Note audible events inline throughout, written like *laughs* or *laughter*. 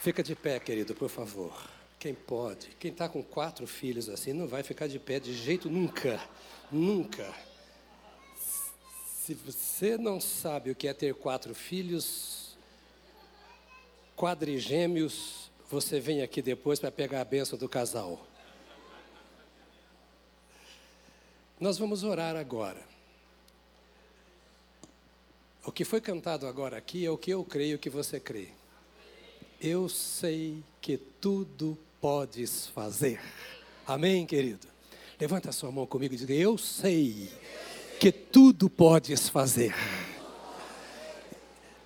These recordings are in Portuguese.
Fica de pé, querido, por favor. Quem pode? Quem está com quatro filhos assim não vai ficar de pé de jeito nunca. Nunca. Se você não sabe o que é ter quatro filhos, quadrigêmeos, você vem aqui depois para pegar a benção do casal. Nós vamos orar agora. O que foi cantado agora aqui é o que eu creio que você crê. Eu sei que tudo podes fazer. Amém, querido? Levanta a sua mão comigo e diga: Eu sei que tudo podes fazer.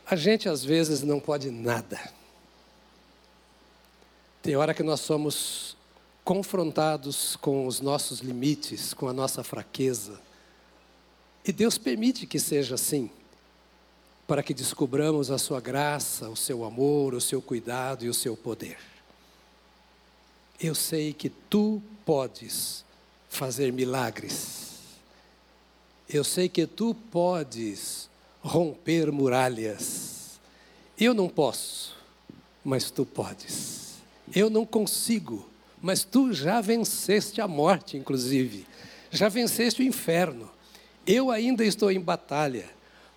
A gente às vezes não pode nada. Tem hora que nós somos confrontados com os nossos limites, com a nossa fraqueza. E Deus permite que seja assim, para que descubramos a sua graça, o seu amor, o seu cuidado e o seu poder. Eu sei que tu podes fazer milagres. Eu sei que tu podes romper muralhas. Eu não posso, mas tu podes. Eu não consigo, mas tu já venceste a morte, inclusive. Já venceste o inferno. Eu ainda estou em batalha,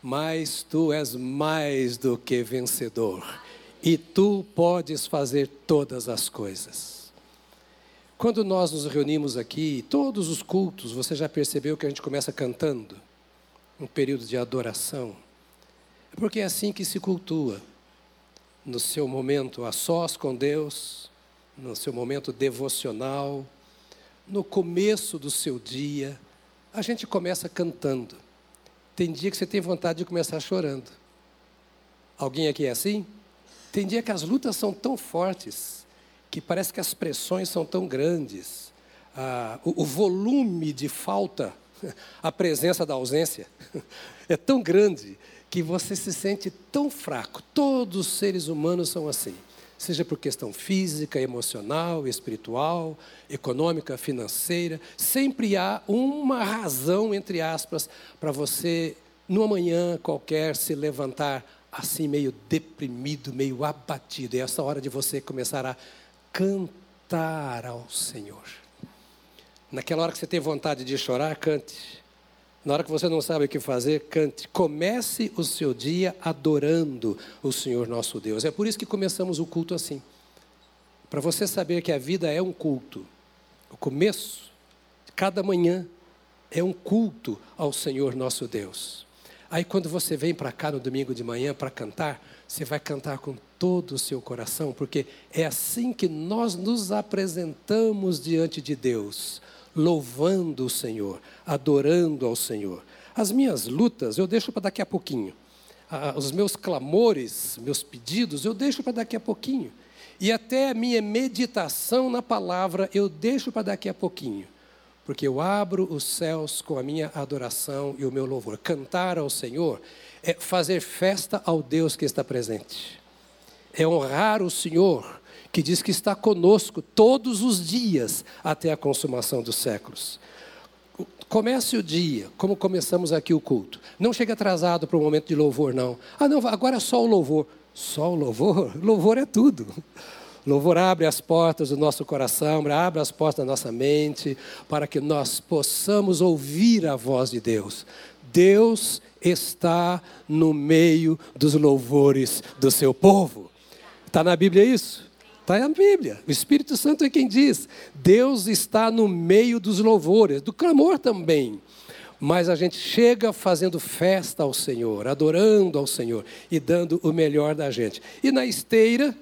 mas tu és mais do que vencedor. E tu podes fazer todas as coisas. Quando nós nos reunimos aqui, todos os cultos, você já percebeu que a gente começa cantando? Um período de adoração. Porque é assim que se cultua. No seu momento a sós com Deus, no seu momento devocional, no começo do seu dia, a gente começa cantando. Tem dia que você tem vontade de começar chorando. Alguém aqui é assim? Tem dia que as lutas são tão fortes que parece que as pressões são tão grandes, ah, o, o volume de falta, *laughs* a presença da ausência, *laughs* é tão grande que você se sente tão fraco. Todos os seres humanos são assim, seja por questão física, emocional, espiritual, econômica, financeira. Sempre há uma razão, entre aspas, para você, numa manhã qualquer, se levantar assim, meio deprimido, meio abatido. É essa hora de você começar a cantar ao Senhor. Naquela hora que você tem vontade de chorar, cante. Na hora que você não sabe o que fazer, cante. Comece o seu dia adorando o Senhor nosso Deus. É por isso que começamos o culto assim. Para você saber que a vida é um culto. O começo, cada manhã, é um culto ao Senhor nosso Deus. Aí quando você vem para cá no domingo de manhã para cantar, você vai cantar com todo o seu coração, porque é assim que nós nos apresentamos diante de Deus, louvando o Senhor, adorando ao Senhor. As minhas lutas eu deixo para daqui a pouquinho. os meus clamores, meus pedidos, eu deixo para daqui a pouquinho. E até a minha meditação na palavra eu deixo para daqui a pouquinho. Porque eu abro os céus com a minha adoração e o meu louvor. Cantar ao Senhor é fazer festa ao Deus que está presente é honrar o Senhor, que diz que está conosco todos os dias até a consumação dos séculos. Comece o dia, como começamos aqui o culto. Não chegue atrasado para o momento de louvor, não. Ah, não, agora é só o louvor. Só o louvor? *laughs* Louvor é tudo. Louvor abre as portas do nosso coração, abre as portas da nossa mente, para que nós possamos ouvir a voz de Deus. Deus está no meio dos louvores do seu povo. Está na Bíblia isso? Está na Bíblia. O Espírito Santo é quem diz. Deus está no meio dos louvores, do clamor também. Mas a gente chega fazendo festa ao Senhor, adorando ao Senhor e dando o melhor da gente. E na esteira,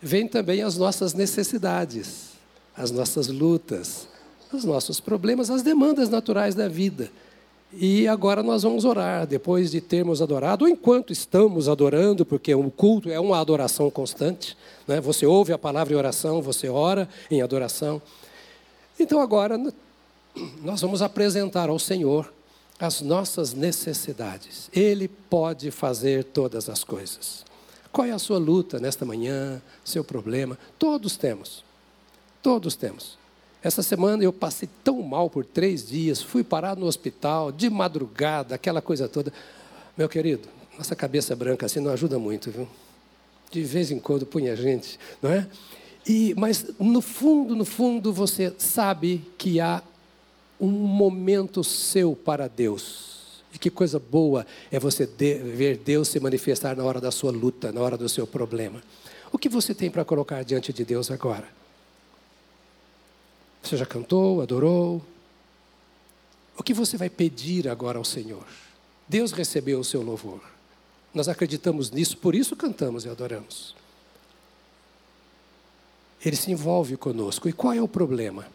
vem também as nossas necessidades, as nossas lutas, os nossos problemas, as demandas naturais da vida. E agora nós vamos orar, depois de termos adorado, ou enquanto estamos adorando, porque o culto é uma adoração constante. Né? Você ouve a palavra em oração, você ora em adoração. Então agora nós vamos apresentar ao Senhor as nossas necessidades. Ele pode fazer todas as coisas. Qual é a sua luta nesta manhã, seu problema? Todos temos. Todos temos. Essa semana eu passei tão mal por três dias, fui parar no hospital, de madrugada, aquela coisa toda. Meu querido, nossa cabeça branca assim não ajuda muito, viu? De vez em quando punha gente, não é? E, mas no fundo, no fundo, você sabe que há um momento seu para Deus. E que coisa boa é você ver Deus se manifestar na hora da sua luta, na hora do seu problema. O que você tem para colocar diante de Deus agora? Você já cantou, adorou? O que você vai pedir agora ao Senhor? Deus recebeu o seu louvor. Nós acreditamos nisso, por isso cantamos e adoramos. Ele se envolve conosco. E qual é o problema?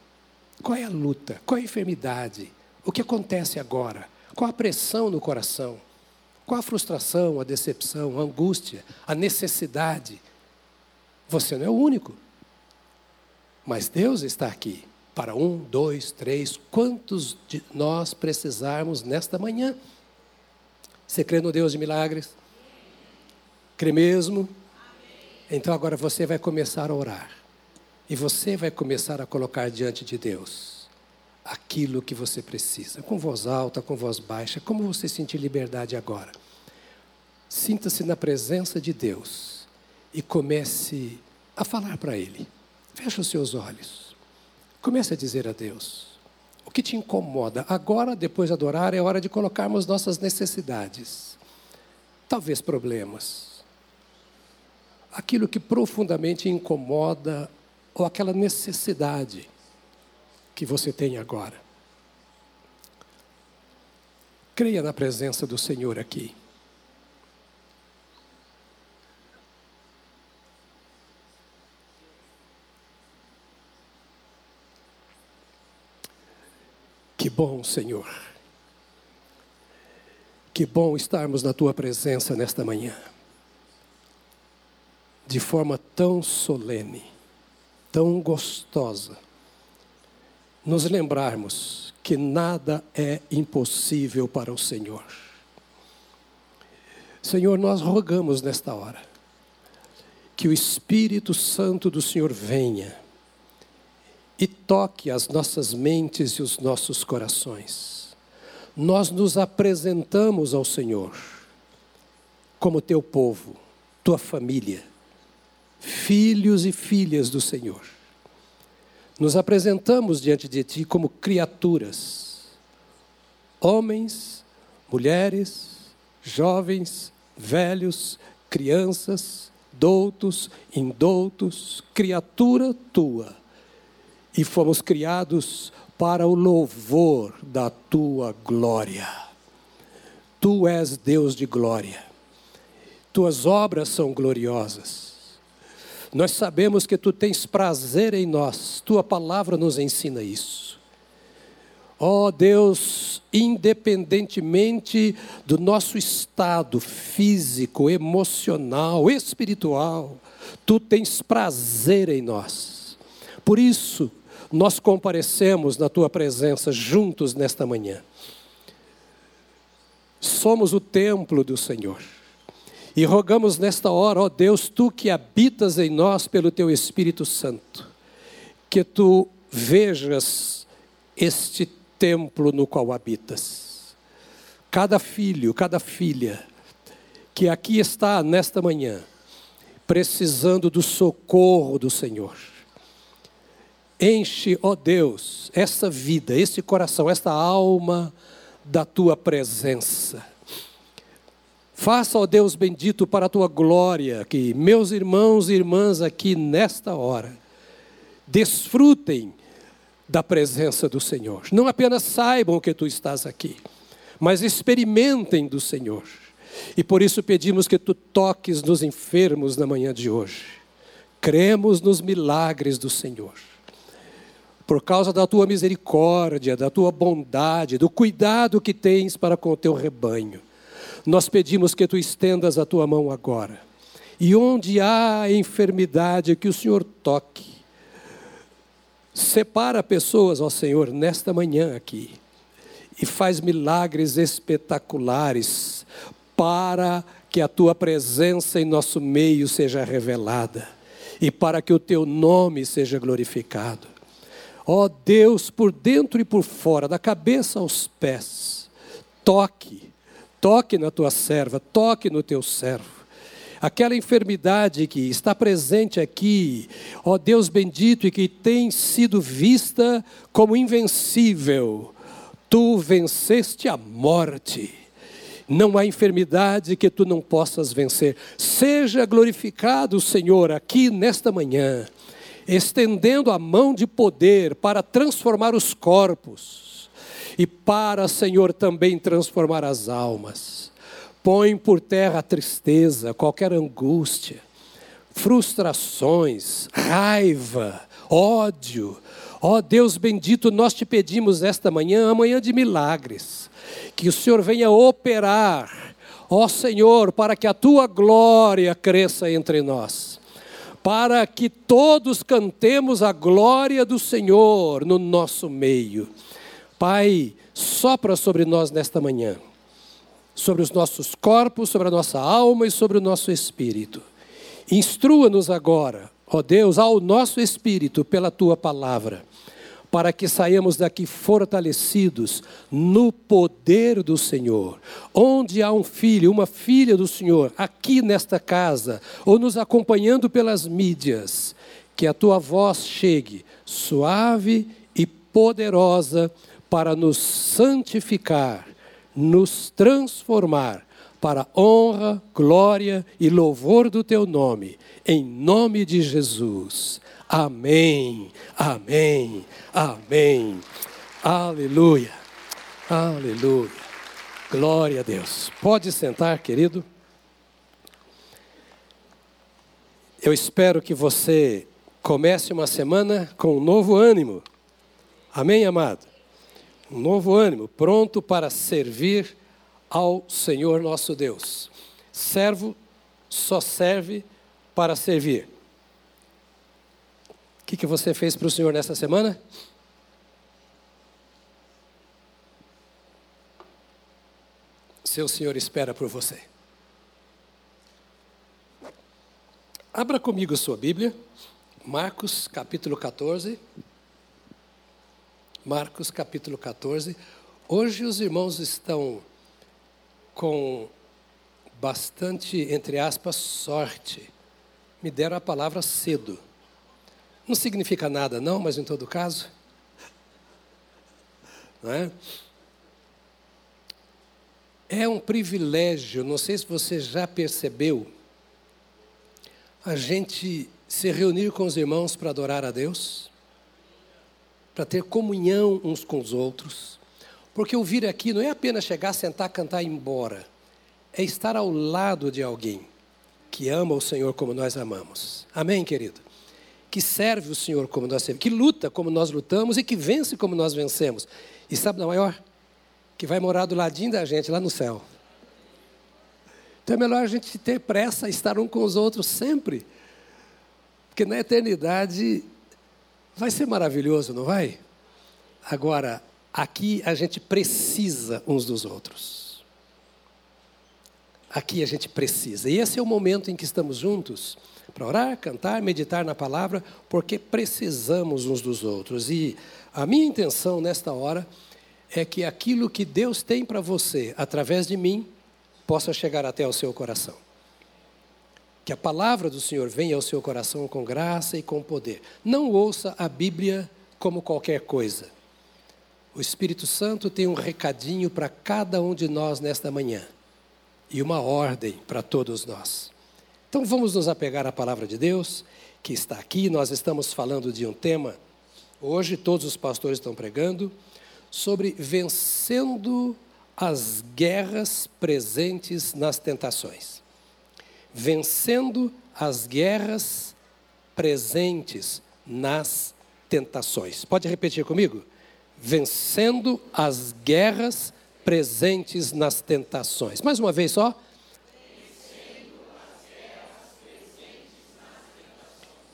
Qual é a luta? Qual é a enfermidade? O que acontece agora? Qual a pressão no coração? Qual a frustração, a decepção, a angústia, a necessidade? Você não é o único. Mas Deus está aqui para um, dois, três, quantos de nós precisarmos nesta manhã. Você crê no Deus de milagres? Crê mesmo? Então agora você vai começar a orar. E você vai começar a colocar diante de Deus aquilo que você precisa, com voz alta, com voz baixa, como você sentir liberdade agora. Sinta-se na presença de Deus e comece a falar para Ele. Feche os seus olhos. Comece a dizer a Deus o que te incomoda. Agora, depois de adorar, é hora de colocarmos nossas necessidades, talvez problemas, aquilo que profundamente incomoda ou aquela necessidade que você tem agora. Creia na presença do Senhor aqui. Bom, Senhor. Que bom estarmos na tua presença nesta manhã. De forma tão solene tão gostosa nos lembrarmos que nada é impossível para o Senhor. Senhor, nós rogamos nesta hora que o Espírito Santo do Senhor venha e toque as nossas mentes e os nossos corações. Nós nos apresentamos ao Senhor como teu povo, tua família filhos e filhas do Senhor. Nos apresentamos diante de Ti como criaturas, homens, mulheres, jovens, velhos, crianças, doutos, indoutos, criatura Tua. E fomos criados para o louvor da Tua glória. Tu és Deus de glória. Tuas obras são gloriosas. Nós sabemos que tu tens prazer em nós, tua palavra nos ensina isso. Ó oh Deus, independentemente do nosso estado físico, emocional, espiritual, tu tens prazer em nós. Por isso, nós comparecemos na tua presença juntos nesta manhã. Somos o templo do Senhor. E rogamos nesta hora, ó Deus, tu que habitas em nós pelo teu Espírito Santo, que tu vejas este templo no qual habitas. Cada filho, cada filha que aqui está nesta manhã, precisando do socorro do Senhor. Enche, ó Deus, essa vida, esse coração, esta alma da tua presença Faça, ó Deus bendito, para a tua glória, que meus irmãos e irmãs aqui nesta hora desfrutem da presença do Senhor. Não apenas saibam que tu estás aqui, mas experimentem do Senhor. E por isso pedimos que tu toques nos enfermos na manhã de hoje. Cremos nos milagres do Senhor. Por causa da tua misericórdia, da tua bondade, do cuidado que tens para com o teu rebanho. Nós pedimos que tu estendas a tua mão agora. E onde há enfermidade, que o Senhor toque. Separa pessoas, ó Senhor, nesta manhã aqui. E faz milagres espetaculares para que a tua presença em nosso meio seja revelada e para que o teu nome seja glorificado. Ó Deus, por dentro e por fora, da cabeça aos pés, toque Toque na tua serva, toque no teu servo. aquela enfermidade que está presente aqui, ó Deus bendito, e que tem sido vista como invencível, tu venceste a morte. Não há enfermidade que tu não possas vencer. Seja glorificado, Senhor, aqui nesta manhã, estendendo a mão de poder para transformar os corpos e para, Senhor, também transformar as almas. Põe por terra a tristeza, qualquer angústia, frustrações, raiva, ódio. Ó oh, Deus bendito, nós te pedimos esta manhã, amanhã de milagres, que o Senhor venha operar, ó oh, Senhor, para que a tua glória cresça entre nós, para que todos cantemos a glória do Senhor no nosso meio. Pai, sopra sobre nós nesta manhã sobre os nossos corpos, sobre a nossa alma e sobre o nosso espírito. Instrua-nos agora, ó Deus, ao nosso espírito pela tua palavra, para que saiamos daqui fortalecidos no poder do Senhor. Onde há um filho, uma filha do Senhor, aqui nesta casa, ou nos acompanhando pelas mídias, que a tua voz chegue suave e poderosa para nos santificar nos transformar para honra, glória e louvor do teu nome, em nome de Jesus. Amém, amém, amém. Aleluia, aleluia. Glória a Deus. Pode sentar, querido. Eu espero que você comece uma semana com um novo ânimo. Amém, amado? um novo ânimo, pronto para servir ao Senhor nosso Deus. Servo só serve para servir. O que, que você fez para o Senhor nessa semana? Seu Senhor espera por você. Abra comigo sua Bíblia, Marcos capítulo 14. Marcos capítulo 14. Hoje os irmãos estão com bastante, entre aspas, sorte. Me deram a palavra cedo. Não significa nada, não, mas em todo caso. É? É um privilégio, não sei se você já percebeu, a gente se reunir com os irmãos para adorar a Deus para ter comunhão uns com os outros. Porque ouvir aqui não é apenas chegar, sentar, cantar e ir embora. É estar ao lado de alguém que ama o Senhor como nós amamos. Amém, querido? Que serve o Senhor como nós servimos, que luta como nós lutamos e que vence como nós vencemos. E sabe da maior? Que vai morar do ladinho da gente lá no céu. Então é melhor a gente ter pressa, estar um com os outros sempre. Porque na eternidade Vai ser maravilhoso, não vai? Agora, aqui a gente precisa uns dos outros. Aqui a gente precisa. E esse é o momento em que estamos juntos para orar, cantar, meditar na palavra, porque precisamos uns dos outros. E a minha intenção nesta hora é que aquilo que Deus tem para você, através de mim, possa chegar até o seu coração. Que a palavra do Senhor venha ao seu coração com graça e com poder. Não ouça a Bíblia como qualquer coisa. O Espírito Santo tem um recadinho para cada um de nós nesta manhã e uma ordem para todos nós. Então vamos nos apegar à palavra de Deus, que está aqui. Nós estamos falando de um tema, hoje todos os pastores estão pregando, sobre vencendo as guerras presentes nas tentações vencendo as guerras presentes nas tentações. Pode repetir comigo? Vencendo as guerras presentes nas tentações. Mais uma vez só.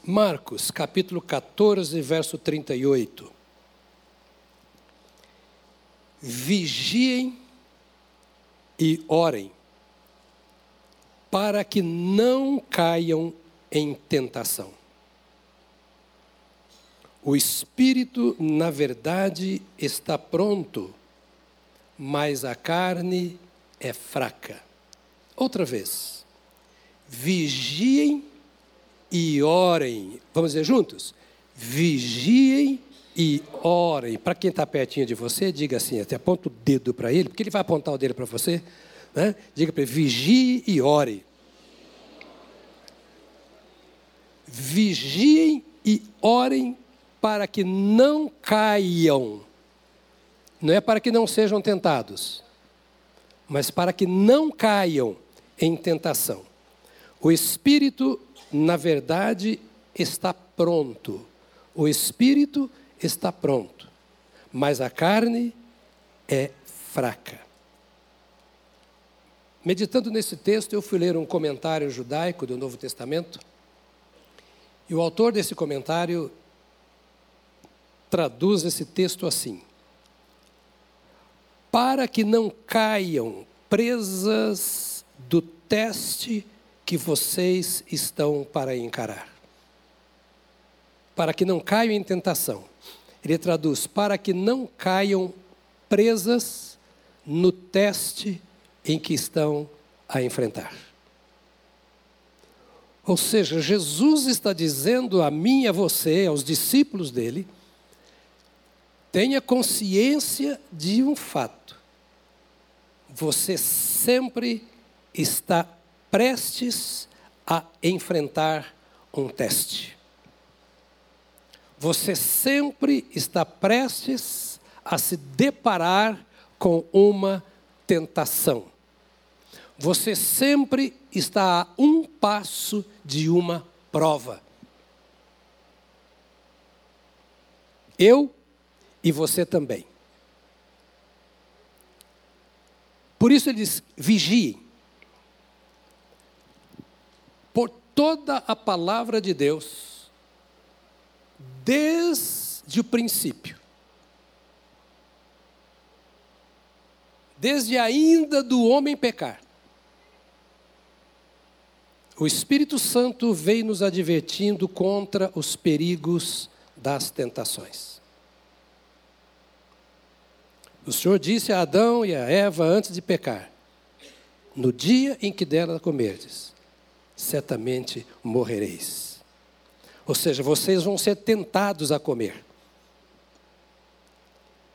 Marcos, capítulo 14, verso 38. Vigiem e orem para que não caiam em tentação. O espírito, na verdade, está pronto, mas a carne é fraca. Outra vez. vigiem e orem. Vamos dizer juntos? Vigiem e orem. Para quem está pertinho de você, diga assim, até aponta o dedo para ele, porque ele vai apontar o dedo para você. Né? Diga para ele, vigie e ore. Vigiem e orem para que não caiam. Não é para que não sejam tentados, mas para que não caiam em tentação. O espírito, na verdade, está pronto. O espírito está pronto, mas a carne é fraca. Meditando nesse texto, eu fui ler um comentário judaico do Novo Testamento, e o autor desse comentário traduz esse texto assim: Para que não caiam presas do teste que vocês estão para encarar. Para que não caiam em tentação. Ele traduz: para que não caiam presas no teste em que estão a enfrentar. Ou seja, Jesus está dizendo a mim a você, aos discípulos dele, tenha consciência de um fato. Você sempre está prestes a enfrentar um teste. Você sempre está prestes a se deparar com uma tentação. Você sempre está a um passo de uma prova. Eu e você também. Por isso ele diz: vigiem por toda a palavra de Deus, desde o princípio, desde ainda do homem pecar. O Espírito Santo veio nos advertindo contra os perigos das tentações. O Senhor disse a Adão e a Eva antes de pecar: No dia em que dela comerdes, certamente morrereis. Ou seja, vocês vão ser tentados a comer.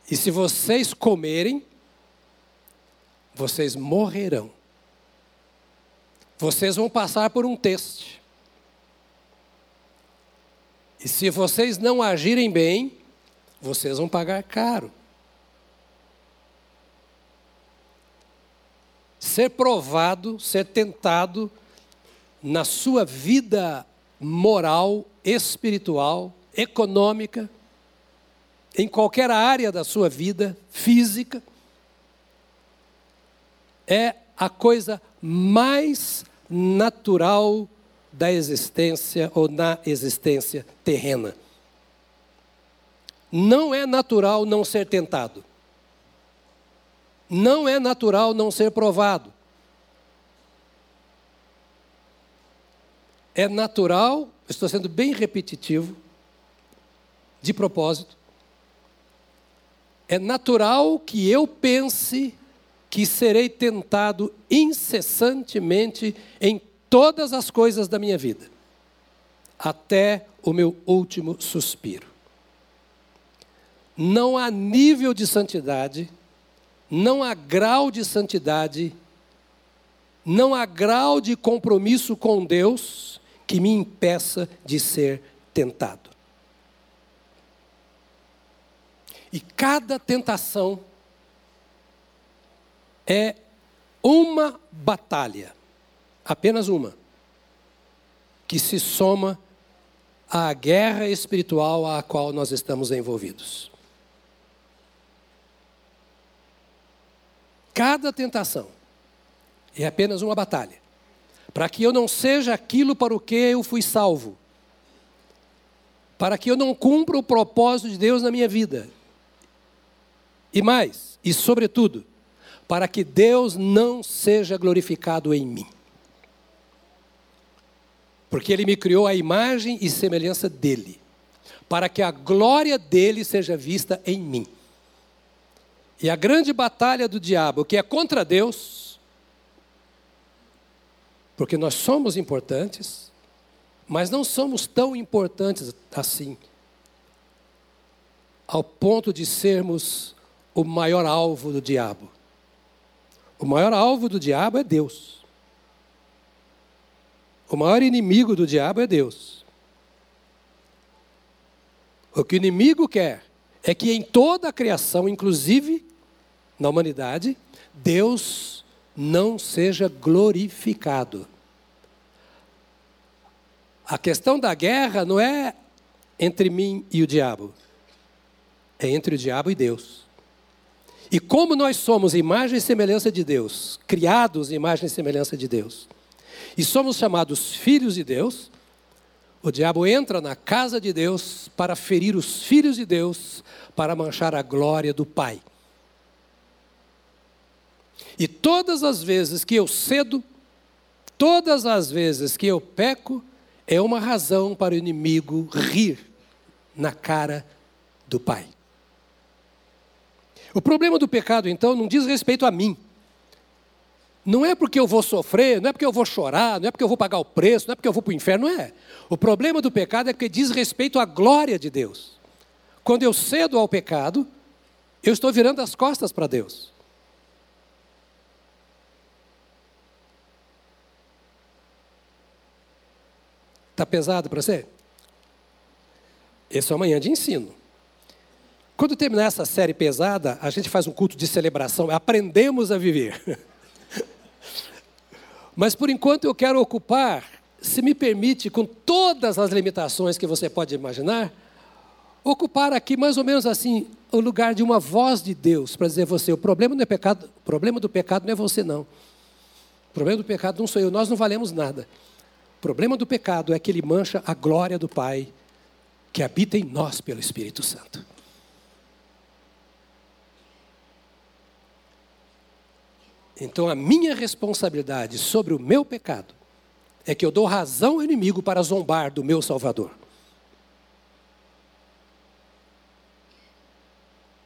E se vocês comerem, vocês morrerão. Vocês vão passar por um teste. E se vocês não agirem bem, vocês vão pagar caro. Ser provado, ser tentado, na sua vida moral, espiritual, econômica, em qualquer área da sua vida física, é a coisa mais natural da existência ou na existência terrena. Não é natural não ser tentado. Não é natural não ser provado. É natural, estou sendo bem repetitivo, de propósito. É natural que eu pense que serei tentado incessantemente em todas as coisas da minha vida, até o meu último suspiro. Não há nível de santidade, não há grau de santidade, não há grau de compromisso com Deus que me impeça de ser tentado. E cada tentação é uma batalha, apenas uma, que se soma à guerra espiritual à qual nós estamos envolvidos. Cada tentação é apenas uma batalha para que eu não seja aquilo para o que eu fui salvo, para que eu não cumpra o propósito de Deus na minha vida. E mais, e sobretudo, para que Deus não seja glorificado em mim. Porque Ele me criou a imagem e semelhança dEle, para que a glória dEle seja vista em mim. E a grande batalha do diabo, que é contra Deus, Porque nós somos importantes, mas não somos tão importantes assim, ao ponto de sermos o maior alvo do diabo. O maior alvo do diabo é Deus. O maior inimigo do diabo é Deus. O que o inimigo quer é que em toda a criação, inclusive na humanidade, Deus não seja glorificado. A questão da guerra não é entre mim e o diabo, é entre o diabo e Deus. E como nós somos imagem e semelhança de Deus, criados imagem e semelhança de Deus, e somos chamados filhos de Deus, o diabo entra na casa de Deus para ferir os filhos de Deus, para manchar a glória do Pai. E todas as vezes que eu cedo, todas as vezes que eu peco, é uma razão para o inimigo rir na cara do Pai. O problema do pecado, então, não diz respeito a mim. Não é porque eu vou sofrer, não é porque eu vou chorar, não é porque eu vou pagar o preço, não é porque eu vou para o inferno, não é. O problema do pecado é porque diz respeito à glória de Deus. Quando eu cedo ao pecado, eu estou virando as costas para Deus. Está pesado para você? Esse é uma manhã de ensino. Quando terminar essa série pesada, a gente faz um culto de celebração, aprendemos a viver. *laughs* Mas por enquanto eu quero ocupar, se me permite, com todas as limitações que você pode imaginar, ocupar aqui mais ou menos assim o lugar de uma voz de Deus para dizer a você, o problema não é pecado, o problema do pecado não é você não. O problema do pecado não sou eu, nós não valemos nada. O problema do pecado é que ele mancha a glória do Pai que habita em nós pelo Espírito Santo. Então a minha responsabilidade sobre o meu pecado é que eu dou razão ao inimigo para zombar do meu Salvador.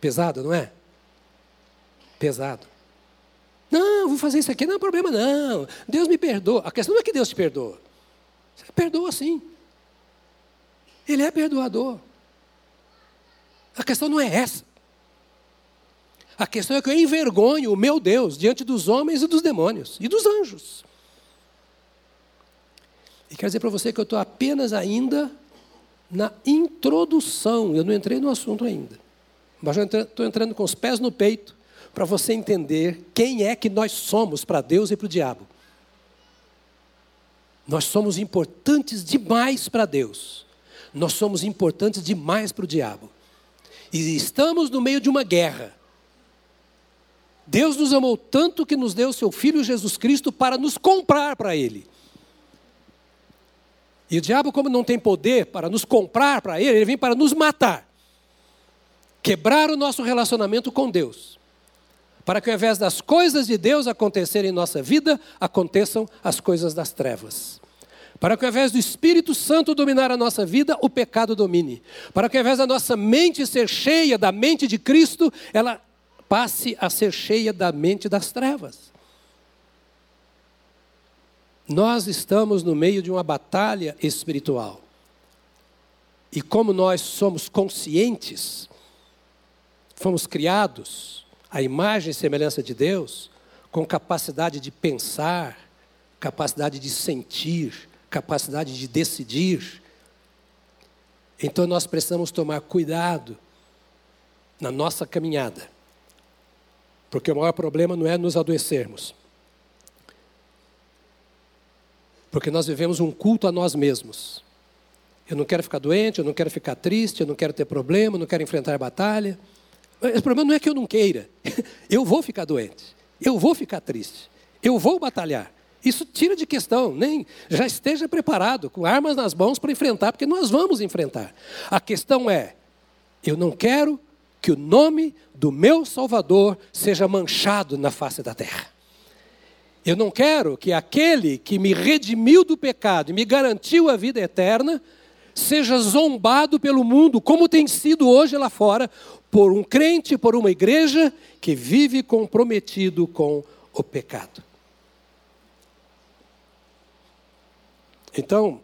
Pesado, não é? Pesado. Não, vou fazer isso aqui, não é problema, não. Deus me perdoa. A questão não é que Deus te perdoa. Você perdoa sim. Ele é perdoador. A questão não é essa. A questão é que eu envergonho o meu Deus diante dos homens e dos demônios e dos anjos. E quero dizer para você que eu estou apenas ainda na introdução, eu não entrei no assunto ainda. Mas já estou entrando com os pés no peito para você entender quem é que nós somos para Deus e para o diabo. Nós somos importantes demais para Deus. Nós somos importantes demais para o diabo. E estamos no meio de uma guerra. Deus nos amou tanto que nos deu seu Filho Jesus Cristo para nos comprar para Ele. E o diabo, como não tem poder para nos comprar para Ele, ele vem para nos matar. Quebrar o nosso relacionamento com Deus. Para que ao invés das coisas de Deus acontecerem em nossa vida, aconteçam as coisas das trevas. Para que ao invés do Espírito Santo dominar a nossa vida, o pecado domine. Para que ao invés da nossa mente ser cheia da mente de Cristo, ela passe a ser cheia da mente das trevas. Nós estamos no meio de uma batalha espiritual. E como nós somos conscientes, fomos criados à imagem e semelhança de Deus, com capacidade de pensar, capacidade de sentir, capacidade de decidir. Então nós precisamos tomar cuidado na nossa caminhada. Porque o maior problema não é nos adoecermos. Porque nós vivemos um culto a nós mesmos. Eu não quero ficar doente, eu não quero ficar triste, eu não quero ter problema, eu não quero enfrentar batalha. O problema não é que eu não queira. *laughs* Eu vou ficar doente, eu vou ficar triste, eu vou batalhar. Isso tira de questão, nem já esteja preparado, com armas nas mãos para enfrentar, porque nós vamos enfrentar. A questão é: eu não quero que o nome do meu Salvador seja manchado na face da terra. Eu não quero que aquele que me redimiu do pecado e me garantiu a vida eterna seja zombado pelo mundo, como tem sido hoje lá fora, por um crente, por uma igreja que vive comprometido com o pecado. Então,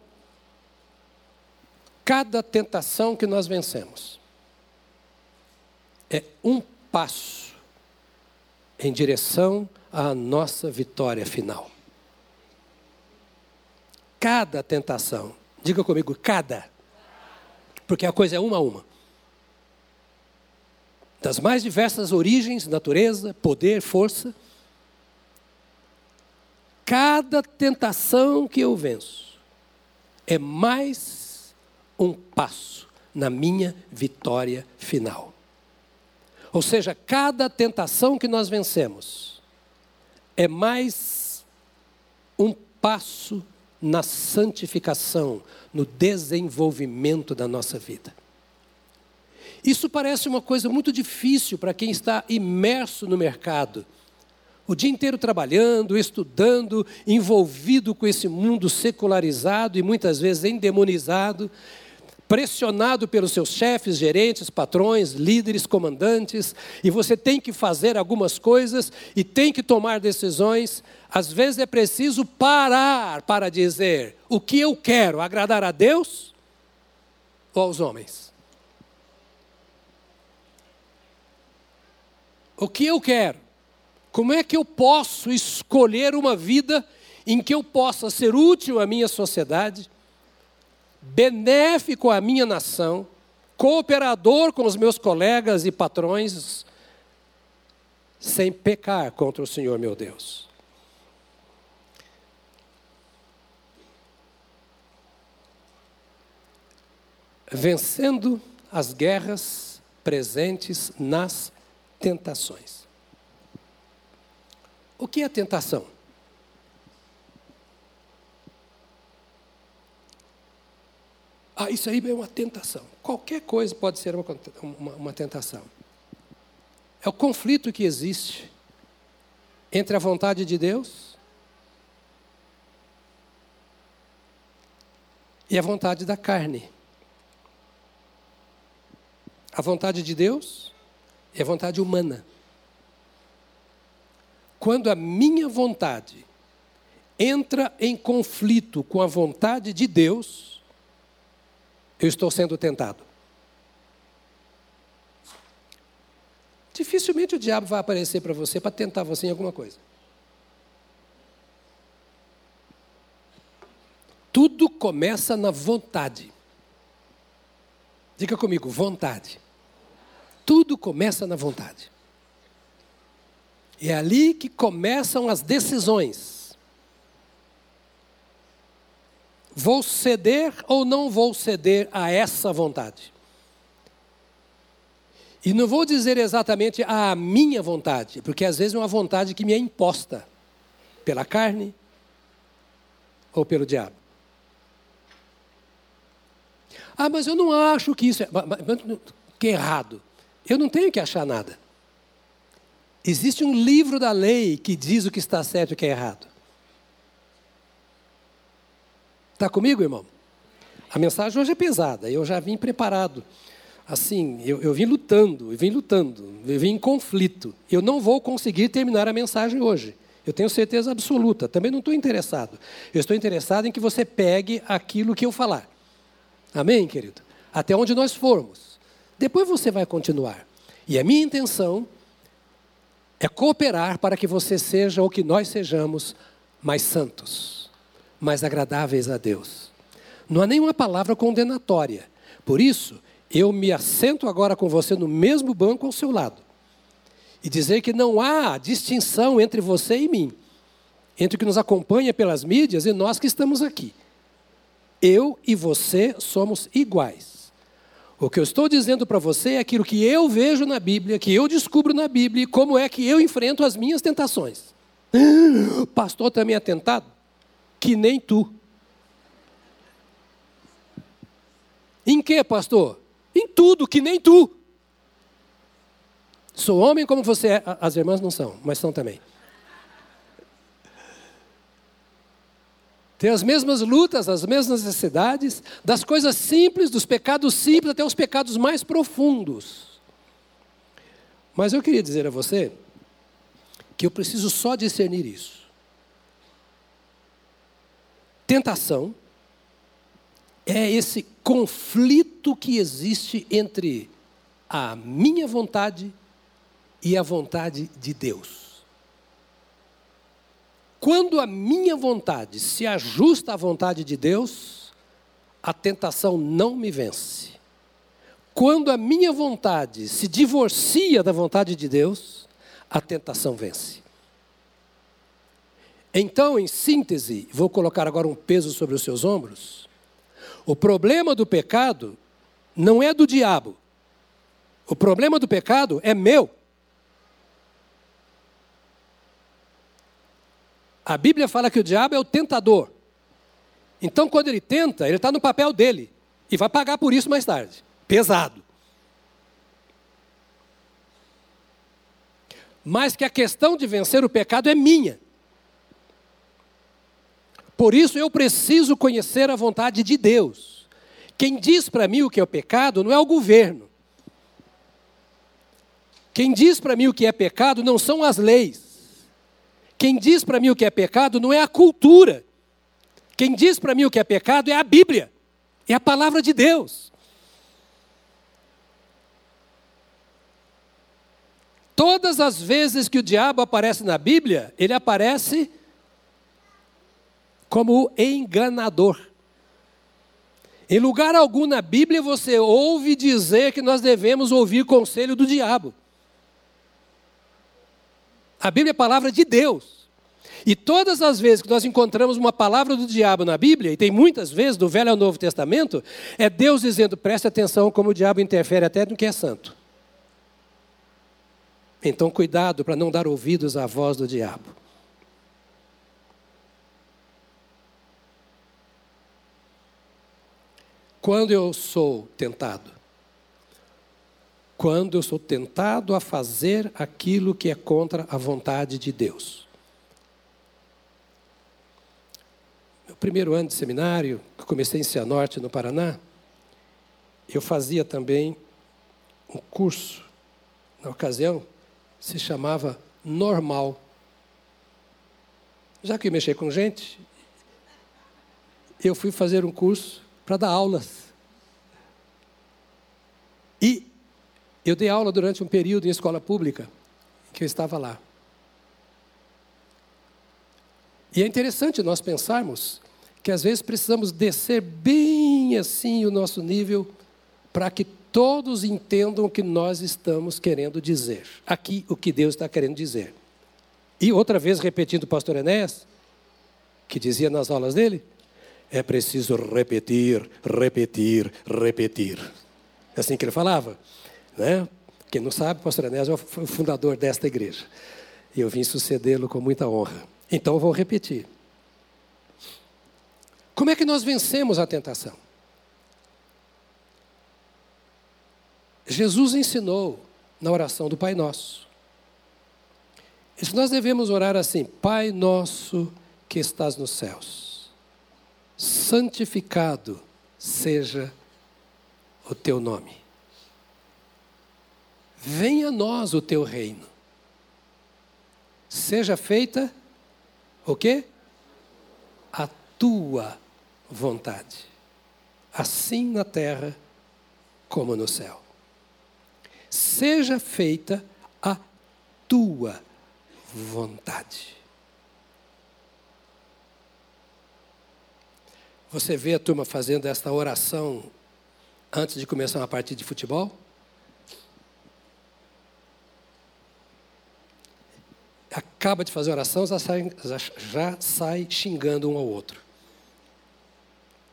cada tentação que nós vencemos é um passo em direção à nossa vitória final. Cada tentação, diga comigo, cada, porque a coisa é uma a uma. Das mais diversas origens, natureza, poder, força, cada tentação que eu venço é mais um passo na minha vitória final. Ou seja, cada tentação que nós vencemos é mais um passo na santificação, no desenvolvimento da nossa vida. Isso parece uma coisa muito difícil para quem está imerso no mercado, o dia inteiro trabalhando, estudando, envolvido com esse mundo secularizado e muitas vezes endemonizado, pressionado pelos seus chefes, gerentes, patrões, líderes, comandantes, e você tem que fazer algumas coisas e tem que tomar decisões. Às vezes é preciso parar para dizer o que eu quero, agradar a Deus ou aos homens? O que eu quero? Como é que eu posso escolher uma vida em que eu possa ser útil à minha sociedade? benéfico à minha nação, cooperador com os meus colegas e patrões, sem pecar contra o Senhor meu Deus. Vencendo as guerras presentes nas tentações. O que é tentação? Ah, isso aí é uma tentação. Qualquer coisa pode ser uma, uma, uma tentação. É o conflito que existe entre a vontade de Deus e a vontade da carne. A vontade de Deus é a vontade humana. Quando a minha vontade entra em conflito com a vontade de Deus, eu estou sendo tentado. Dificilmente o diabo vai aparecer para você para tentar você em alguma coisa. Tudo começa na vontade. Diga comigo, vontade. Tudo começa na vontade. É ali que começam as decisões. Vou ceder ou não vou ceder a essa vontade? E não vou dizer exatamente a minha vontade, porque às vezes é uma vontade que me é imposta pela carne ou pelo diabo. Ah, mas eu não acho que isso é, que errado. Eu não tenho que achar nada. Existe um livro da lei que diz o que está certo e o que é errado. Está comigo, irmão? A mensagem hoje é pesada, eu já vim preparado. Assim, eu, eu vim lutando, eu vim lutando, eu vim em conflito. Eu não vou conseguir terminar a mensagem hoje. Eu tenho certeza absoluta. Também não estou interessado. Eu estou interessado em que você pegue aquilo que eu falar. Amém, querido? Até onde nós formos. Depois você vai continuar. E a minha intenção é cooperar para que você seja ou que nós sejamos mais santos mais agradáveis a Deus. Não há nenhuma palavra condenatória. Por isso, eu me assento agora com você no mesmo banco ao seu lado. E dizer que não há distinção entre você e mim, entre o que nos acompanha pelas mídias e nós que estamos aqui. Eu e você somos iguais. O que eu estou dizendo para você é aquilo que eu vejo na Bíblia, que eu descubro na Bíblia e como é que eu enfrento as minhas tentações. *gasps* Pastor também é tentado? que nem tu. Em que, pastor? Em tudo, que nem tu. Sou homem como você é. As irmãs não são, mas são também. Tem as mesmas lutas, as mesmas necessidades, das coisas simples, dos pecados simples até os pecados mais profundos. Mas eu queria dizer a você que eu preciso só discernir isso. Tentação é esse conflito que existe entre a minha vontade e a vontade de Deus. Quando a minha vontade se ajusta à vontade de Deus, a tentação não me vence. Quando a minha vontade se divorcia da vontade de Deus, a tentação vence. Então, em síntese, vou colocar agora um peso sobre os seus ombros. O problema do pecado não é do diabo. O problema do pecado é meu. A Bíblia fala que o diabo é o tentador. Então, quando ele tenta, ele está no papel dele. E vai pagar por isso mais tarde. Pesado. Mas que a questão de vencer o pecado é minha. Por isso eu preciso conhecer a vontade de Deus. Quem diz para mim o que é o pecado não é o governo. Quem diz para mim o que é pecado não são as leis. Quem diz para mim o que é pecado não é a cultura. Quem diz para mim o que é pecado é a Bíblia, é a palavra de Deus. Todas as vezes que o diabo aparece na Bíblia, ele aparece como enganador. Em lugar algum na Bíblia você ouve dizer que nós devemos ouvir conselho do diabo. A Bíblia é a palavra de Deus. E todas as vezes que nós encontramos uma palavra do diabo na Bíblia, e tem muitas vezes do Velho ao Novo Testamento, é Deus dizendo: preste atenção como o diabo interfere até no que é santo. Então, cuidado para não dar ouvidos à voz do diabo. Quando eu sou tentado? Quando eu sou tentado a fazer aquilo que é contra a vontade de Deus. Meu primeiro ano de seminário, que comecei em Cianorte, no Paraná, eu fazia também um curso, na ocasião, se chamava Normal. Já que eu mexi com gente, eu fui fazer um curso para dar aulas. E eu dei aula durante um período em escola pública, que eu estava lá. E é interessante nós pensarmos que às vezes precisamos descer bem assim o nosso nível para que todos entendam o que nós estamos querendo dizer. Aqui, o que Deus está querendo dizer. E outra vez, repetindo o pastor Enéas, que dizia nas aulas dele, é preciso repetir, repetir, repetir. É assim que ele falava. Né? Quem não sabe, o pastor Anésio foi o fundador desta igreja. E eu vim sucedê-lo com muita honra. Então vou repetir. Como é que nós vencemos a tentação? Jesus ensinou na oração do Pai Nosso. E nós devemos orar assim: Pai nosso que estás nos céus santificado seja o teu nome. Venha a nós o teu reino. Seja feita o quê? A tua vontade. Assim na terra como no céu. Seja feita a tua vontade. Você vê a turma fazendo esta oração antes de começar uma partida de futebol? Acaba de fazer oração, já sai, já sai xingando um ao outro.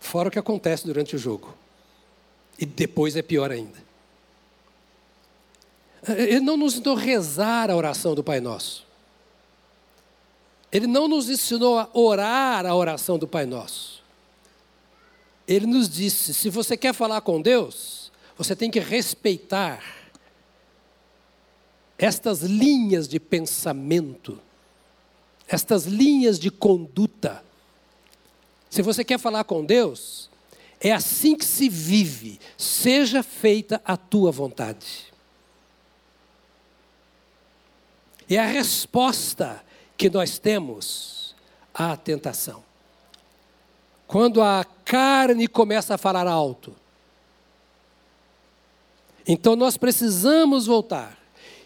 Fora o que acontece durante o jogo. E depois é pior ainda. Ele não nos ensinou a rezar a oração do Pai Nosso. Ele não nos ensinou a orar a oração do Pai Nosso ele nos disse: se você quer falar com Deus, você tem que respeitar estas linhas de pensamento, estas linhas de conduta. Se você quer falar com Deus, é assim que se vive, seja feita a tua vontade. É a resposta que nós temos à tentação. Quando a carne começa a falar alto. Então nós precisamos voltar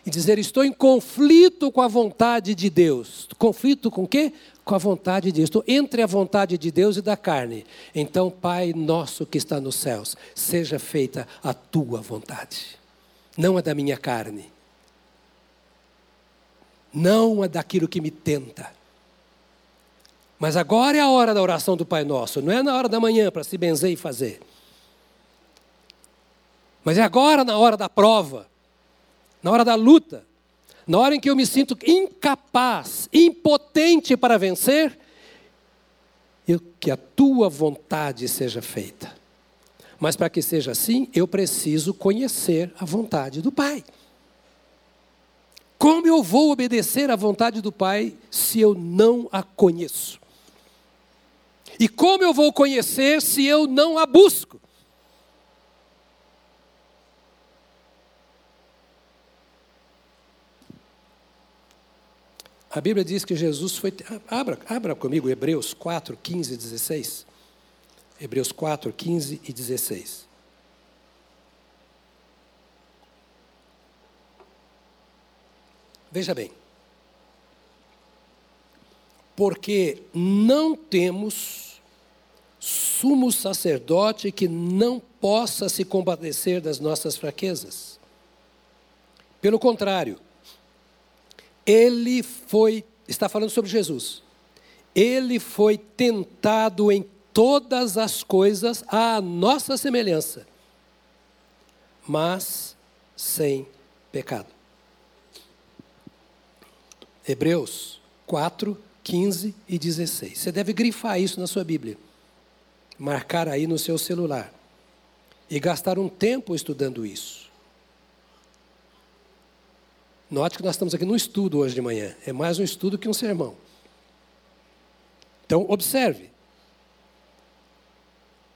e dizer: estou em conflito com a vontade de Deus. Conflito com o quê? Com a vontade de Deus. Estou entre a vontade de Deus e da carne. Então, Pai nosso que está nos céus, seja feita a tua vontade, não a da minha carne, não a daquilo que me tenta. Mas agora é a hora da oração do Pai Nosso, não é na hora da manhã para se benzer e fazer. Mas é agora na hora da prova na hora da luta, na hora em que eu me sinto incapaz, impotente para vencer, eu, que a tua vontade seja feita. Mas para que seja assim, eu preciso conhecer a vontade do Pai. Como eu vou obedecer à vontade do Pai se eu não a conheço? E como eu vou conhecer se eu não a busco? A Bíblia diz que Jesus foi. Abra, abra comigo Hebreus 4, 15 e 16. Hebreus 4, 15 e 16. Veja bem. Porque não temos sumo sacerdote que não possa se compadecer das nossas fraquezas. Pelo contrário, ele foi, está falando sobre Jesus. Ele foi tentado em todas as coisas à nossa semelhança, mas sem pecado. Hebreus 4, 15 e 16. Você deve grifar isso na sua Bíblia, marcar aí no seu celular e gastar um tempo estudando isso. Note que nós estamos aqui num estudo hoje de manhã. É mais um estudo que um sermão. Então, observe.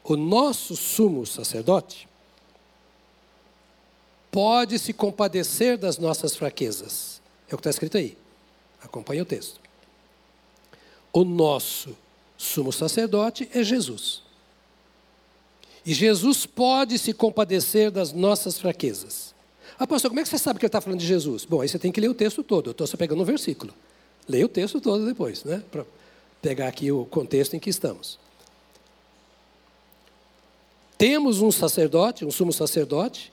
O nosso sumo sacerdote pode se compadecer das nossas fraquezas. É o que está escrito aí. Acompanhe o texto. O nosso sumo sacerdote é Jesus. E Jesus pode se compadecer das nossas fraquezas. Ah, pastor, como é que você sabe que ele está falando de Jesus? Bom, aí você tem que ler o texto todo. Eu estou só pegando um versículo. Leia o texto todo depois, né? Para pegar aqui o contexto em que estamos. Temos um sacerdote, um sumo sacerdote,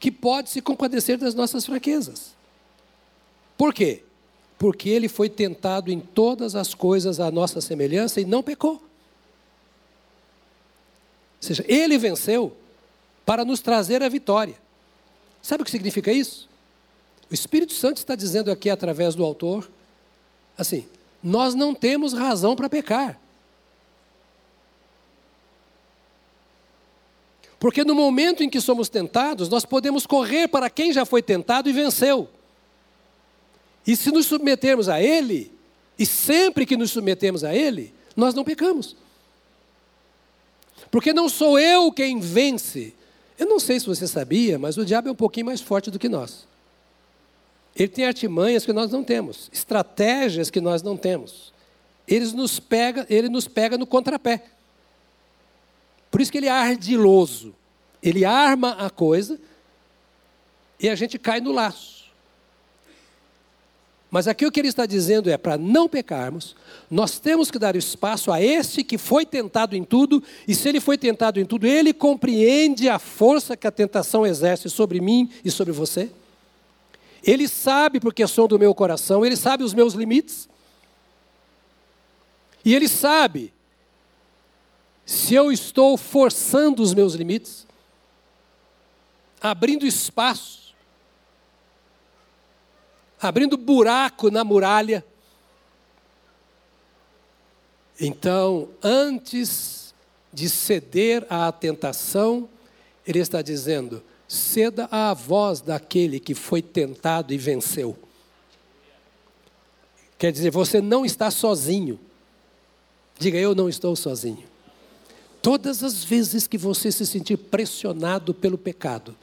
que pode se compadecer das nossas fraquezas. Por quê? Porque ele foi tentado em todas as coisas à nossa semelhança e não pecou. Ou seja, ele venceu para nos trazer a vitória. Sabe o que significa isso? O Espírito Santo está dizendo aqui através do autor, assim, nós não temos razão para pecar. Porque no momento em que somos tentados, nós podemos correr para quem já foi tentado e venceu. E se nos submetermos a Ele, e sempre que nos submetemos a Ele, nós não pecamos. Porque não sou eu quem vence, eu não sei se você sabia, mas o diabo é um pouquinho mais forte do que nós. Ele tem artimanhas que nós não temos, estratégias que nós não temos. Ele nos pega, ele nos pega no contrapé. Por isso que ele é ardiloso. Ele arma a coisa e a gente cai no laço. Mas aqui o que ele está dizendo é: para não pecarmos, nós temos que dar espaço a esse que foi tentado em tudo, e se ele foi tentado em tudo, ele compreende a força que a tentação exerce sobre mim e sobre você. Ele sabe porque sou do meu coração, ele sabe os meus limites. E ele sabe se eu estou forçando os meus limites, abrindo espaço abrindo buraco na muralha. Então, antes de ceder à tentação, ele está dizendo: ceda à voz daquele que foi tentado e venceu. Quer dizer, você não está sozinho. Diga, eu não estou sozinho. Todas as vezes que você se sentir pressionado pelo pecado,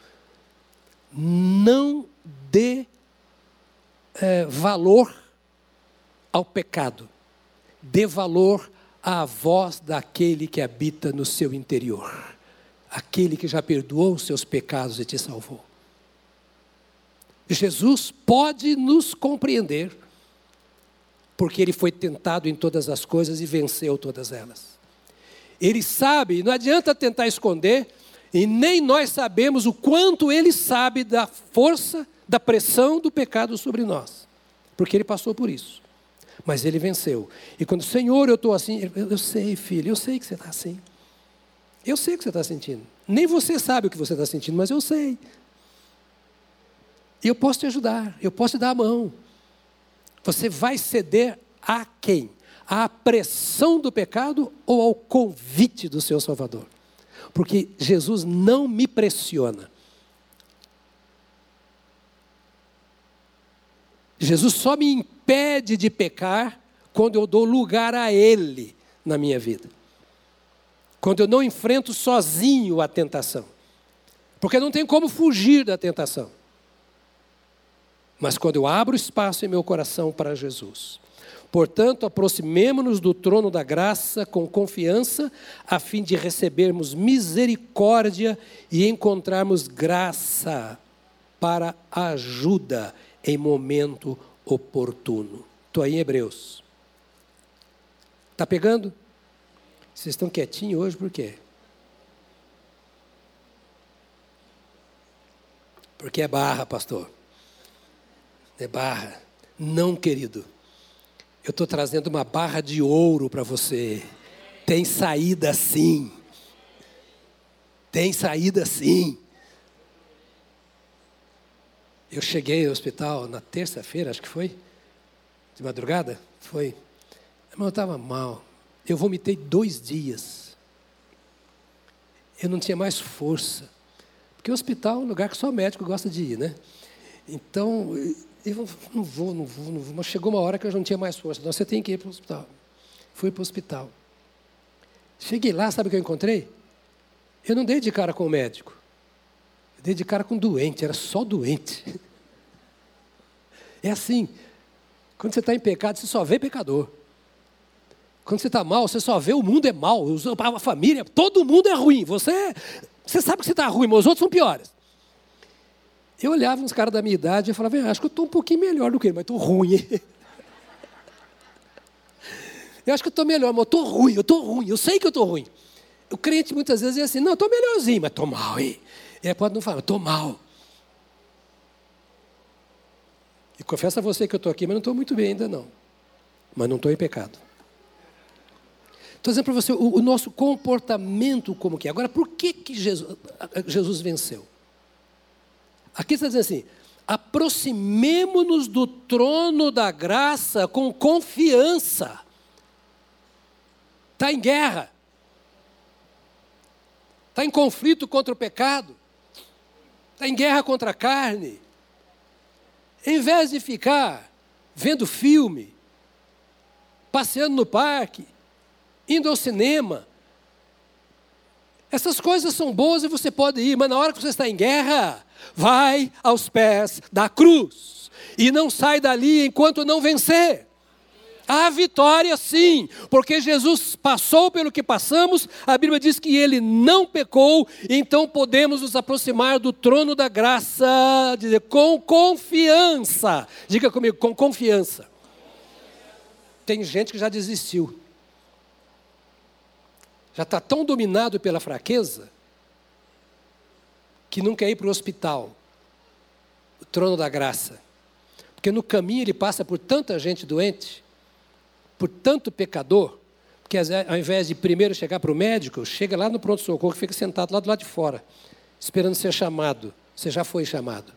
não dê é, valor ao pecado, dê valor à voz daquele que habita no seu interior, aquele que já perdoou os seus pecados e te salvou. Jesus pode nos compreender, porque ele foi tentado em todas as coisas e venceu todas elas. Ele sabe, não adianta tentar esconder, e nem nós sabemos o quanto ele sabe da força, da pressão do pecado sobre nós, porque ele passou por isso. Mas ele venceu. E quando, Senhor, eu estou assim, eu, eu, sei, filho, eu sei que você está assim. Eu sei o que você está sentindo. Nem você sabe o que você está sentindo, mas eu sei. E eu posso te ajudar, eu posso te dar a mão. Você vai ceder a quem? À pressão do pecado ou ao convite do seu Salvador? Porque Jesus não me pressiona. Jesus só me impede de pecar quando eu dou lugar a Ele na minha vida. Quando eu não enfrento sozinho a tentação. Porque não tem como fugir da tentação. Mas quando eu abro espaço em meu coração para Jesus. Portanto, aproximemo-nos do trono da graça com confiança, a fim de recebermos misericórdia e encontrarmos graça para ajuda em momento oportuno. Estou aí em Hebreus. Está pegando? Vocês estão quietinhos hoje por quê? Porque é barra, pastor é barra. Não, querido. Eu estou trazendo uma barra de ouro para você. Tem saída sim. Tem saída sim. Eu cheguei ao hospital na terça-feira, acho que foi. De madrugada? Foi. Mas eu estava mal. Eu vomitei dois dias. Eu não tinha mais força. Porque o hospital é um lugar que só médico gosta de ir, né? Então, eu não vou, não vou, não vou. Mas chegou uma hora que eu não tinha mais força. Então, você tem que ir para o hospital. Fui para o hospital. Cheguei lá, sabe o que eu encontrei? Eu não dei de cara com o médico. Eu dei de cara com o doente, era só doente. É assim. Quando você está em pecado, você só vê pecador. Quando você está mal, você só vê o mundo é mal, a família, todo mundo é ruim. Você, você sabe que você está ruim, mas os outros são piores. Eu olhava uns caras da minha idade e falava, acho que eu estou um pouquinho melhor do que ele, mas estou ruim. *laughs* eu acho que eu estou melhor, mas eu estou ruim, eu estou ruim, eu sei que eu estou ruim. O crente muitas vezes é assim, não, estou melhorzinho, mas estou mal, hein? E aí pode não falar, estou mal. E confesso a você que eu estou aqui, mas não estou muito bem ainda não. Mas não estou em pecado. Estou dizendo para você o, o, nosso comportamento como que é. Agora, por que, que Jesus, Jesus venceu? Aqui está dizendo assim: aproximemo-nos do trono da graça com confiança. Está em guerra, está em conflito contra o pecado, está em guerra contra a carne. Em vez de ficar vendo filme, passeando no parque, indo ao cinema, essas coisas são boas e você pode ir, mas na hora que você está em guerra, vai aos pés da cruz e não sai dali enquanto não vencer. Há vitória sim, porque Jesus passou pelo que passamos, a Bíblia diz que ele não pecou, então podemos nos aproximar do trono da graça, dizer, com confiança. Diga comigo, com confiança. Tem gente que já desistiu, já está tão dominado pela fraqueza, que não quer ir para o hospital, o trono da graça. Porque no caminho ele passa por tanta gente doente, por tanto pecador, que ao invés de primeiro chegar para o médico, chega lá no pronto-socorro e fica sentado lá do lado de fora, esperando ser chamado. Você já foi chamado.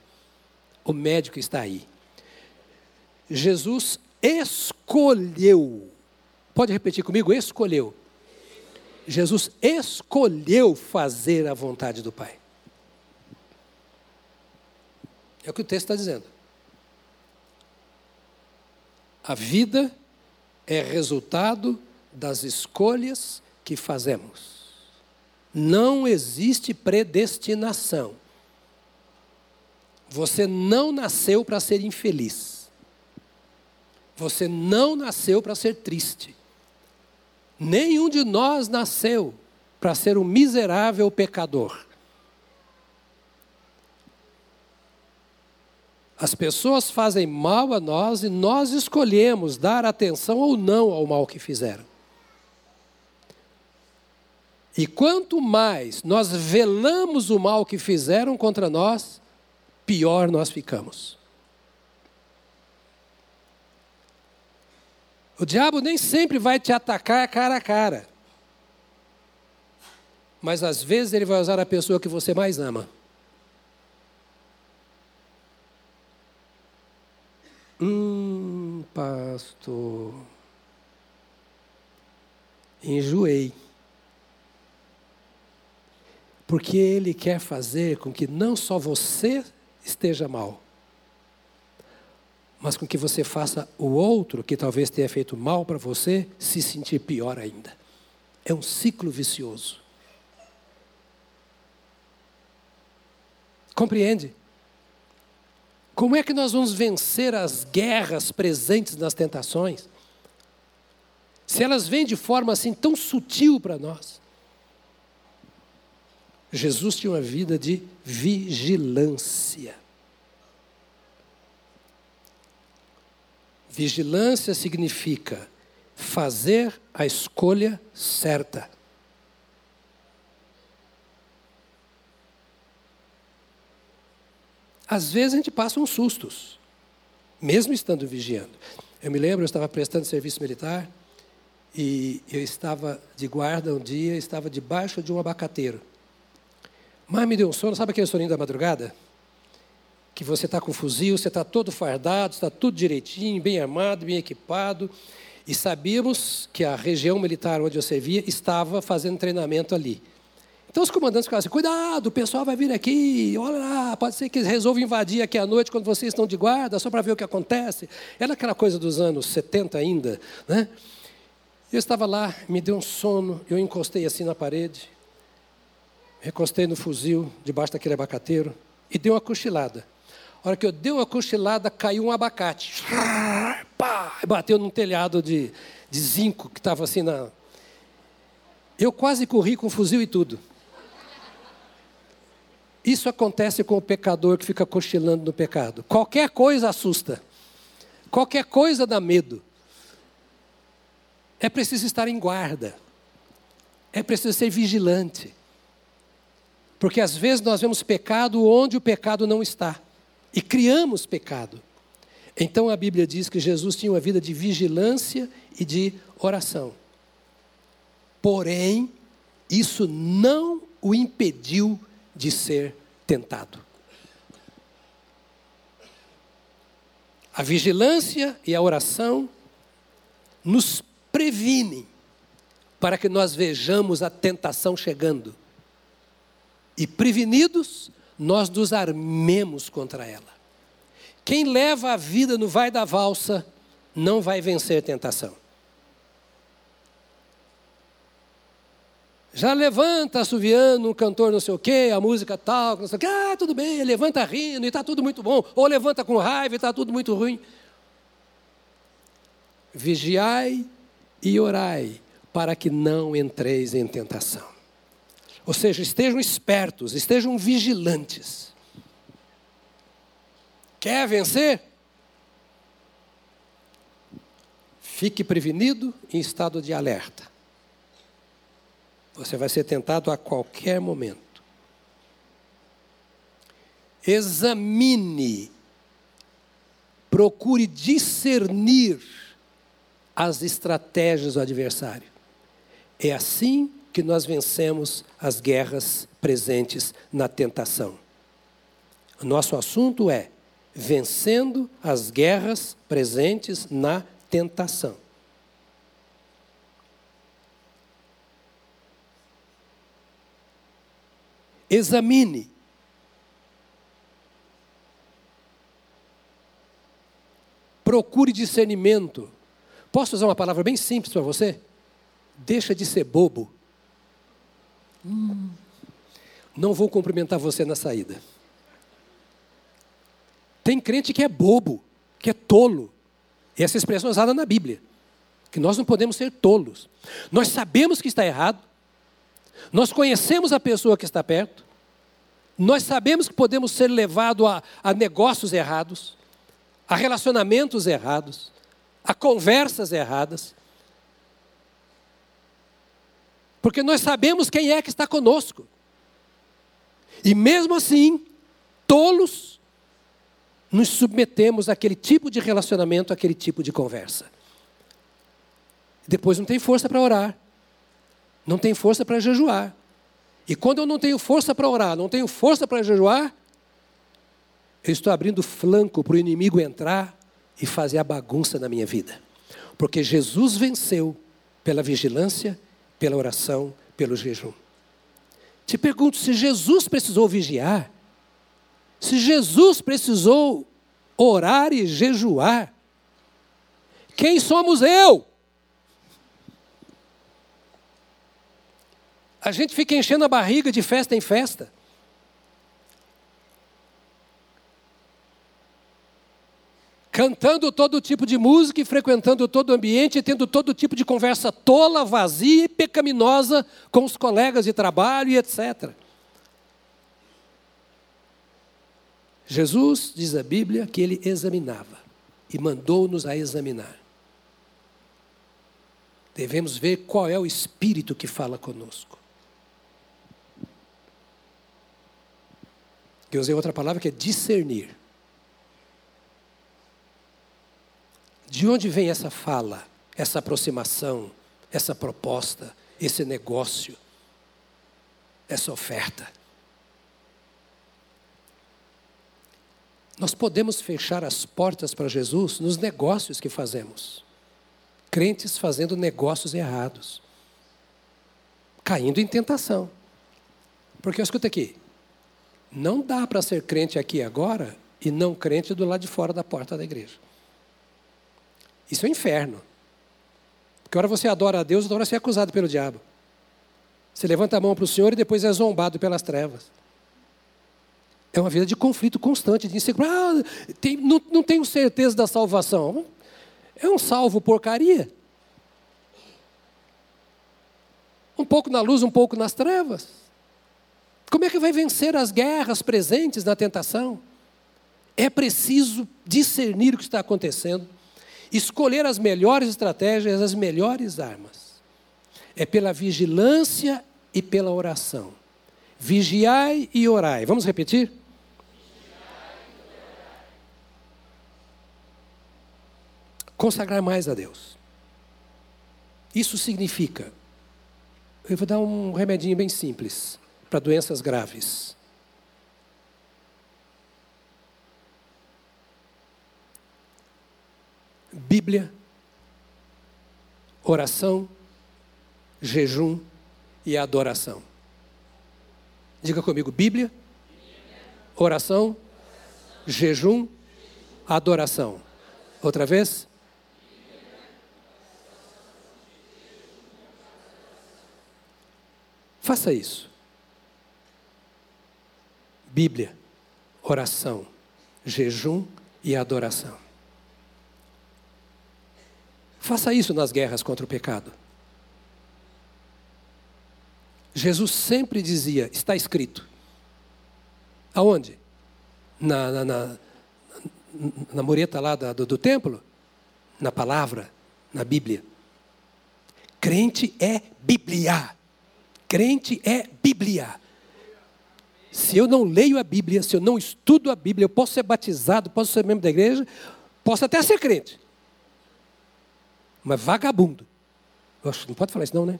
O médico está aí. Jesus escolheu. Pode repetir comigo? Escolheu. Jesus escolheu fazer a vontade do Pai. É o que o texto está dizendo. A vida é resultado das escolhas que fazemos. Não existe predestinação. Você não nasceu para ser infeliz. Você não nasceu para ser triste. Nenhum de nós nasceu para ser um miserável pecador. As pessoas fazem mal a nós e nós escolhemos dar atenção ou não ao mal que fizeram. E quanto mais nós velamos o mal que fizeram contra nós, pior nós ficamos. O diabo nem sempre vai te atacar cara a cara. Mas às vezes ele vai usar a pessoa que você mais ama. Hum, pastor. Enjoei. Porque ele quer fazer com que não só você esteja mal, mas com que você faça o outro, que talvez tenha feito mal para você, se sentir pior ainda. É um ciclo vicioso. Compreende? Como é que nós vamos vencer as guerras presentes nas tentações? Se elas vêm de forma assim tão sutil para nós. Jesus tinha uma vida de vigilância. Vigilância significa fazer a escolha certa. Às vezes a gente passa uns sustos, mesmo estando vigiando. Eu me lembro, eu estava prestando serviço militar e eu estava de guarda um dia, estava debaixo de um abacateiro. Mas me deu um sono, sabe aquele soninho da madrugada? Que você está com fuzil, você está todo fardado, está tudo direitinho, bem armado, bem equipado. E sabíamos que a região militar onde eu servia estava fazendo treinamento ali. Então os comandantes ficavam assim: cuidado, o pessoal vai vir aqui, olha lá, pode ser que eles resolvam invadir aqui à noite quando vocês estão de guarda, só para ver o que acontece. Era aquela coisa dos anos 70 ainda, né? Eu estava lá, me deu um sono, eu encostei assim na parede, recostei no fuzil, debaixo daquele abacateiro, e dei uma cochilada. A hora que eu dei uma cochilada, caiu um abacate. Bateu num telhado de, de zinco que estava assim na. Eu quase corri com fuzil e tudo. Isso acontece com o pecador que fica cochilando no pecado. Qualquer coisa assusta. Qualquer coisa dá medo. É preciso estar em guarda. É preciso ser vigilante. Porque às vezes nós vemos pecado onde o pecado não está. E criamos pecado. Então a Bíblia diz que Jesus tinha uma vida de vigilância e de oração. Porém, isso não o impediu de ser tentado. A vigilância e a oração nos previnem para que nós vejamos a tentação chegando. E prevenidos, nós nos armemos contra ela. Quem leva a vida no vai da valsa não vai vencer tentação. Já levanta assoviando um cantor não sei o quê, a música tal, não sei o quê. Ah, tudo bem, levanta rindo e está tudo muito bom. Ou levanta com raiva e está tudo muito ruim. Vigiai e orai para que não entreis em tentação. Ou seja, estejam espertos, estejam vigilantes. Quer vencer? Fique prevenido em estado de alerta. Você vai ser tentado a qualquer momento. Examine, procure discernir as estratégias do adversário. É assim que nós vencemos as guerras presentes na tentação. Nosso assunto é vencendo as guerras presentes na tentação. Examine. Procure discernimento. Posso usar uma palavra bem simples para você? Deixa de ser bobo. Hum. Não vou cumprimentar você na saída. Tem crente que é bobo, que é tolo. Essa expressão é usada na Bíblia. Que nós não podemos ser tolos. Nós sabemos que está errado. Nós conhecemos a pessoa que está perto. Nós sabemos que podemos ser levados a, a negócios errados, a relacionamentos errados, a conversas erradas. Porque nós sabemos quem é que está conosco. E mesmo assim, tolos, nos submetemos àquele tipo de relacionamento, àquele tipo de conversa. Depois não tem força para orar, não tem força para jejuar, e quando eu não tenho força para orar, não tenho força para jejuar, eu estou abrindo flanco para o inimigo entrar e fazer a bagunça na minha vida. Porque Jesus venceu pela vigilância, pela oração, pelo jejum. Te pergunto, se Jesus precisou vigiar, se Jesus precisou orar e jejuar, quem somos eu? A gente fica enchendo a barriga de festa em festa. Cantando todo tipo de música e frequentando todo ambiente, e tendo todo tipo de conversa tola, vazia e pecaminosa com os colegas de trabalho e etc. Jesus, diz a Bíblia, que ele examinava e mandou-nos a examinar. Devemos ver qual é o Espírito que fala conosco. Que eu usei outra palavra que é discernir. De onde vem essa fala, essa aproximação, essa proposta, esse negócio, essa oferta? Nós podemos fechar as portas para Jesus nos negócios que fazemos. Crentes fazendo negócios errados, caindo em tentação. Porque escuta aqui, não dá para ser crente aqui agora e não crente do lado de fora da porta da igreja. Isso é um inferno. Porque hora você adora a Deus, outra hora você é acusado pelo diabo. Você levanta a mão para o Senhor e depois é zombado pelas trevas. É uma vida de conflito constante, de insegurança. Ah, tem, não, não tenho certeza da salvação. É um salvo porcaria. Um pouco na luz, um pouco nas trevas. Como é que vai vencer as guerras presentes na tentação? É preciso discernir o que está acontecendo, escolher as melhores estratégias, as melhores armas. É pela vigilância e pela oração. Vigiai e orai. Vamos repetir? Consagrar mais a Deus. Isso significa. Eu vou dar um remedinho bem simples para doenças graves. Bíblia, oração, jejum e adoração. Diga comigo: Bíblia, oração, jejum, adoração. Outra vez? Faça isso. Bíblia, oração, jejum e adoração. Faça isso nas guerras contra o pecado. Jesus sempre dizia: está escrito. Aonde? Na, na, na, na mureta lá do, do templo? Na palavra, na Bíblia. Crente é Bíblia. Crente é Bíblia. Se eu não leio a Bíblia, se eu não estudo a Bíblia, eu posso ser batizado, posso ser membro da igreja, posso até ser crente. Mas vagabundo. Oxe, não pode falar isso não, né?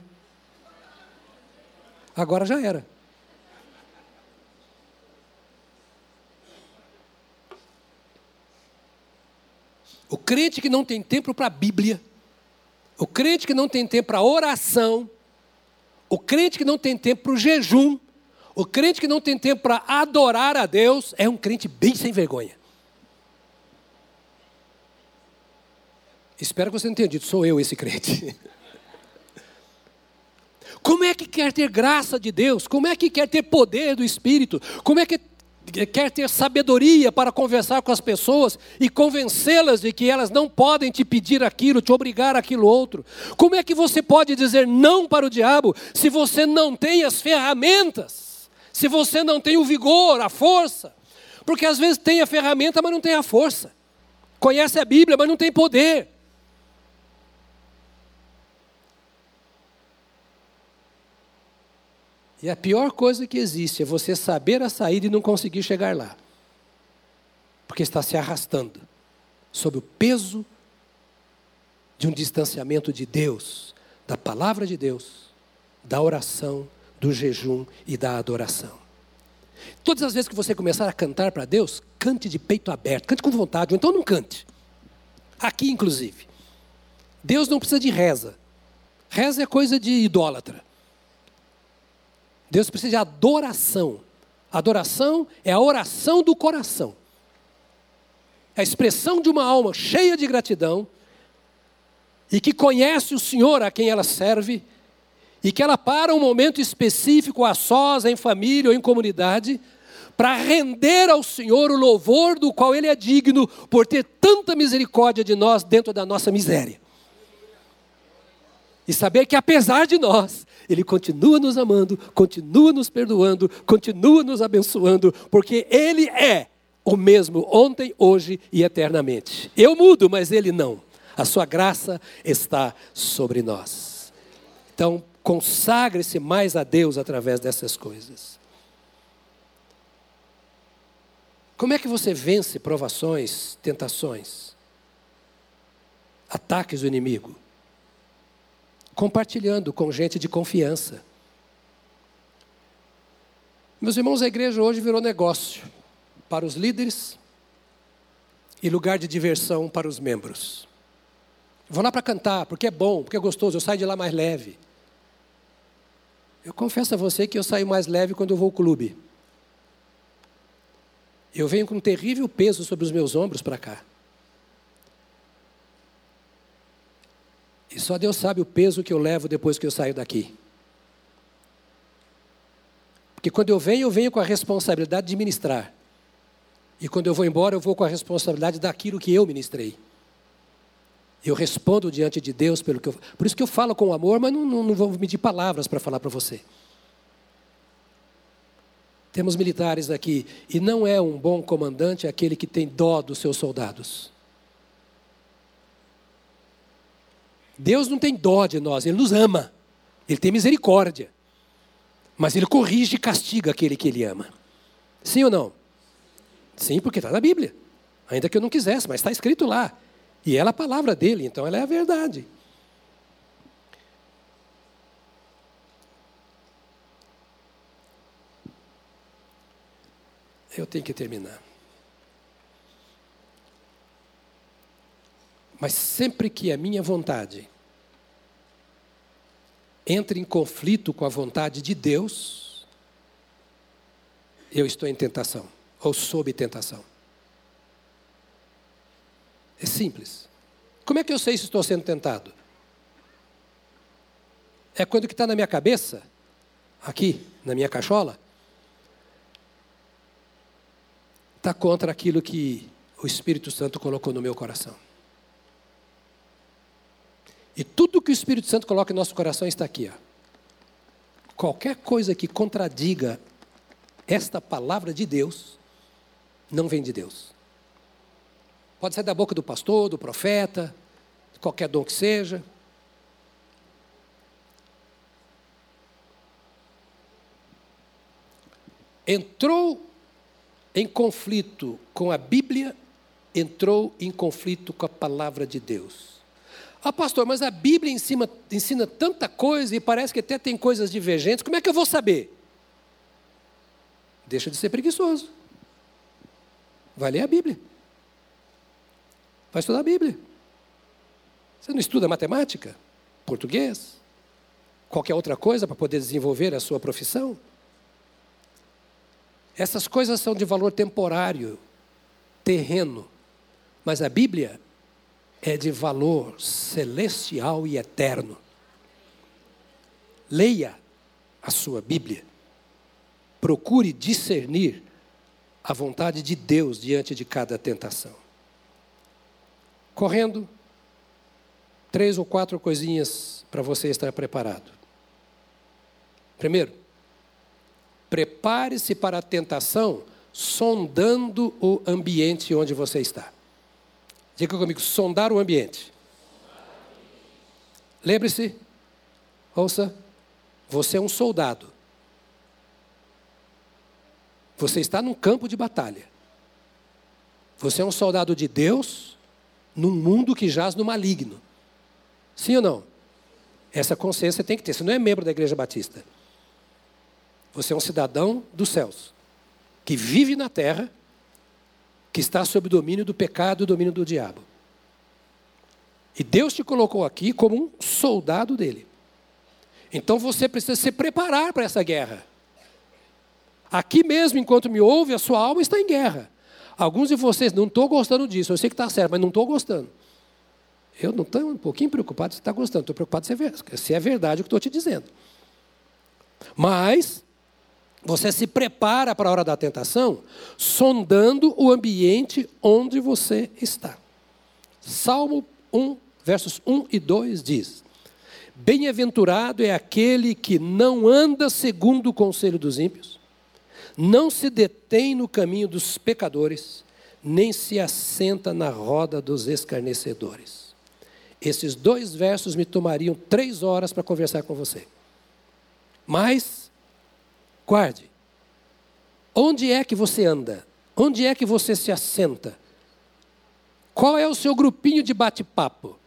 Agora já era. O crente que não tem tempo para a Bíblia, o crente que não tem tempo para oração, o crente que não tem tempo para o jejum, o crente que não tem tempo para adorar a Deus é um crente bem sem vergonha. Espero que você tenha dito, sou eu esse crente. *laughs* Como é que quer ter graça de Deus? Como é que quer ter poder do Espírito? Como é que quer ter sabedoria para conversar com as pessoas e convencê-las de que elas não podem te pedir aquilo, te obrigar aquilo outro. Como é que você pode dizer não para o diabo se você não tem as ferramentas? Se você não tem o vigor, a força? Porque às vezes tem a ferramenta, mas não tem a força. Conhece a Bíblia, mas não tem poder. E a pior coisa que existe é você saber a saída e não conseguir chegar lá. Porque está se arrastando sob o peso de um distanciamento de Deus, da palavra de Deus, da oração, do jejum e da adoração. Todas as vezes que você começar a cantar para Deus, cante de peito aberto, cante com vontade, ou então não cante. Aqui, inclusive. Deus não precisa de reza. Reza é coisa de idólatra. Deus precisa de adoração. Adoração é a oração do coração. É a expressão de uma alma cheia de gratidão e que conhece o Senhor a quem ela serve e que ela para um momento específico a sós, em família ou em comunidade, para render ao Senhor o louvor do qual Ele é digno por ter tanta misericórdia de nós dentro da nossa miséria. E saber que apesar de nós, Ele continua nos amando, continua nos perdoando, continua nos abençoando, porque Ele é o mesmo ontem, hoje e eternamente. Eu mudo, mas Ele não. A Sua graça está sobre nós. Então, consagre-se mais a Deus através dessas coisas. Como é que você vence provações, tentações, ataques do inimigo? compartilhando com gente de confiança. Meus irmãos, a igreja hoje virou negócio para os líderes e lugar de diversão para os membros. Vou lá para cantar, porque é bom, porque é gostoso, eu saio de lá mais leve. Eu confesso a você que eu saio mais leve quando eu vou ao clube. Eu venho com um terrível peso sobre os meus ombros para cá. E só Deus sabe o peso que eu levo depois que eu saio daqui. Porque quando eu venho, eu venho com a responsabilidade de ministrar. E quando eu vou embora, eu vou com a responsabilidade daquilo que eu ministrei. Eu respondo diante de Deus pelo que eu. Por isso que eu falo com amor, mas não, não, não vou medir palavras para falar para você. Temos militares aqui, e não é um bom comandante aquele que tem dó dos seus soldados. Deus não tem dó de nós, Ele nos ama. Ele tem misericórdia. Mas Ele corrige e castiga aquele que Ele ama. Sim ou não? Sim, porque está na Bíblia. Ainda que eu não quisesse, mas está escrito lá. E ela é a palavra dele, então ela é a verdade. Eu tenho que terminar. Mas sempre que a minha vontade entra em conflito com a vontade de Deus, eu estou em tentação, ou sob tentação. É simples. Como é que eu sei se estou sendo tentado? É quando que está na minha cabeça, aqui, na minha cachola, está contra aquilo que o Espírito Santo colocou no meu coração. E tudo que o Espírito Santo coloca em nosso coração está aqui. Ó. Qualquer coisa que contradiga esta palavra de Deus, não vem de Deus. Pode sair da boca do pastor, do profeta, de qualquer dom que seja. Entrou em conflito com a Bíblia, entrou em conflito com a palavra de Deus. Ah, pastor, mas a Bíblia ensina, ensina tanta coisa e parece que até tem coisas divergentes, como é que eu vou saber? Deixa de ser preguiçoso. Vai ler a Bíblia. Vai estudar a Bíblia. Você não estuda matemática, português, qualquer outra coisa para poder desenvolver a sua profissão? Essas coisas são de valor temporário, terreno. Mas a Bíblia é de valor celestial e eterno. Leia a sua Bíblia. Procure discernir a vontade de Deus diante de cada tentação. Correndo, três ou quatro coisinhas para você estar preparado. Primeiro, prepare-se para a tentação sondando o ambiente onde você está. Diga comigo, sondar o ambiente. Lembre-se, ouça, você é um soldado. Você está num campo de batalha. Você é um soldado de Deus num mundo que jaz no maligno. Sim ou não? Essa consciência tem que ter. Você não é membro da Igreja Batista. Você é um cidadão dos céus, que vive na terra, que está sob o domínio do pecado e o domínio do diabo. E Deus te colocou aqui como um soldado dele. Então você precisa se preparar para essa guerra. Aqui mesmo, enquanto me ouve, a sua alma está em guerra. Alguns de vocês, não estou gostando disso, eu sei que está certo, mas não estou gostando. Eu não estou um pouquinho preocupado se está gostando, estou preocupado se é, se é verdade o que estou te dizendo. Mas, você se prepara para a hora da tentação, sondando o ambiente onde você está. Salmo 1, versos 1 e 2 diz: Bem-aventurado é aquele que não anda segundo o conselho dos ímpios, não se detém no caminho dos pecadores, nem se assenta na roda dos escarnecedores. Esses dois versos me tomariam três horas para conversar com você. Mas, guarde, onde é que você anda? Onde é que você se assenta? Qual é o seu grupinho de bate-papo?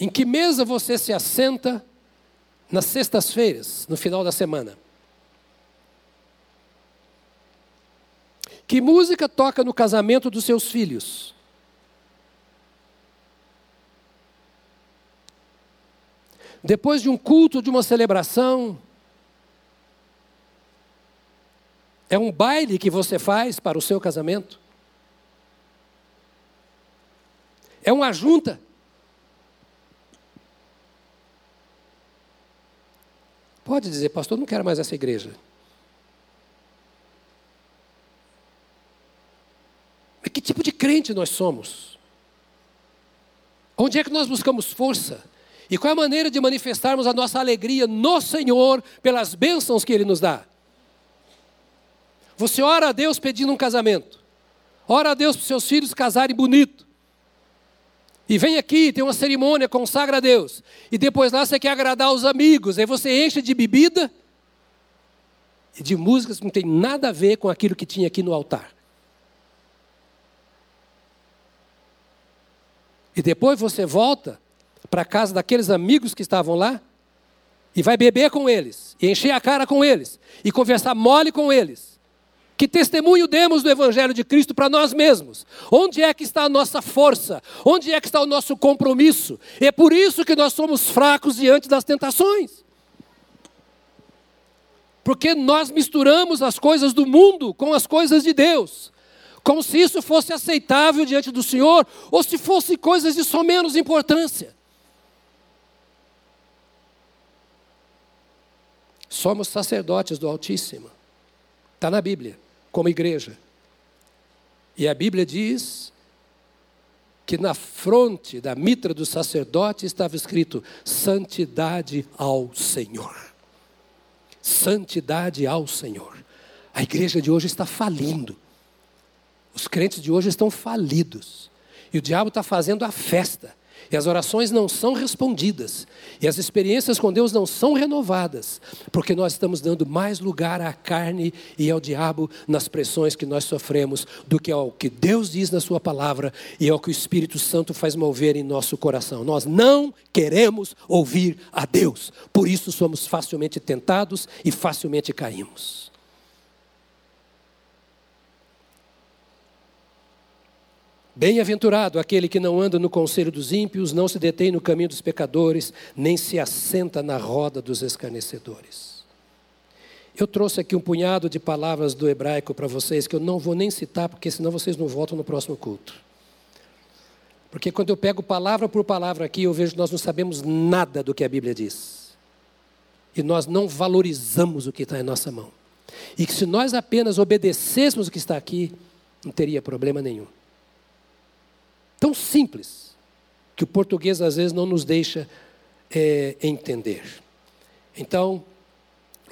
Em que mesa você se assenta nas sextas-feiras, no final da semana? Que música toca no casamento dos seus filhos? Depois de um culto, de uma celebração, é um baile que você faz para o seu casamento? É uma junta? Pode dizer, pastor, não quero mais essa igreja. Mas que tipo de crente nós somos? Onde é que nós buscamos força? E qual é a maneira de manifestarmos a nossa alegria no Senhor pelas bênçãos que Ele nos dá? Você ora a Deus pedindo um casamento. Ora a Deus para seus filhos casarem bonito. E vem aqui, tem uma cerimônia, consagra a Deus. E depois lá você quer agradar os amigos. Aí você enche de bebida e de músicas que não tem nada a ver com aquilo que tinha aqui no altar. E depois você volta para a casa daqueles amigos que estavam lá e vai beber com eles, e encher a cara com eles, e conversar mole com eles. Que testemunho demos do Evangelho de Cristo para nós mesmos? Onde é que está a nossa força? Onde é que está o nosso compromisso? E é por isso que nós somos fracos diante das tentações. Porque nós misturamos as coisas do mundo com as coisas de Deus. Como se isso fosse aceitável diante do Senhor, ou se fossem coisas de só menos importância. Somos sacerdotes do Altíssimo. Está na Bíblia como igreja. E a Bíblia diz que na fronte da mitra do sacerdote estava escrito: Santidade ao Senhor. Santidade ao Senhor. A igreja de hoje está falindo. Os crentes de hoje estão falidos. E o diabo está fazendo a festa. E as orações não são respondidas. E as experiências com Deus não são renovadas. Porque nós estamos dando mais lugar à carne e ao diabo nas pressões que nós sofremos do que ao que Deus diz na Sua palavra e ao que o Espírito Santo faz mover em nosso coração. Nós não queremos ouvir a Deus. Por isso somos facilmente tentados e facilmente caímos. Bem-aventurado aquele que não anda no conselho dos ímpios, não se detém no caminho dos pecadores, nem se assenta na roda dos escarnecedores. Eu trouxe aqui um punhado de palavras do hebraico para vocês que eu não vou nem citar, porque senão vocês não voltam no próximo culto. Porque quando eu pego palavra por palavra aqui, eu vejo que nós não sabemos nada do que a Bíblia diz. e nós não valorizamos o que está em nossa mão. E que se nós apenas obedecêssemos o que está aqui, não teria problema nenhum. Tão simples que o português às vezes não nos deixa é, entender. Então,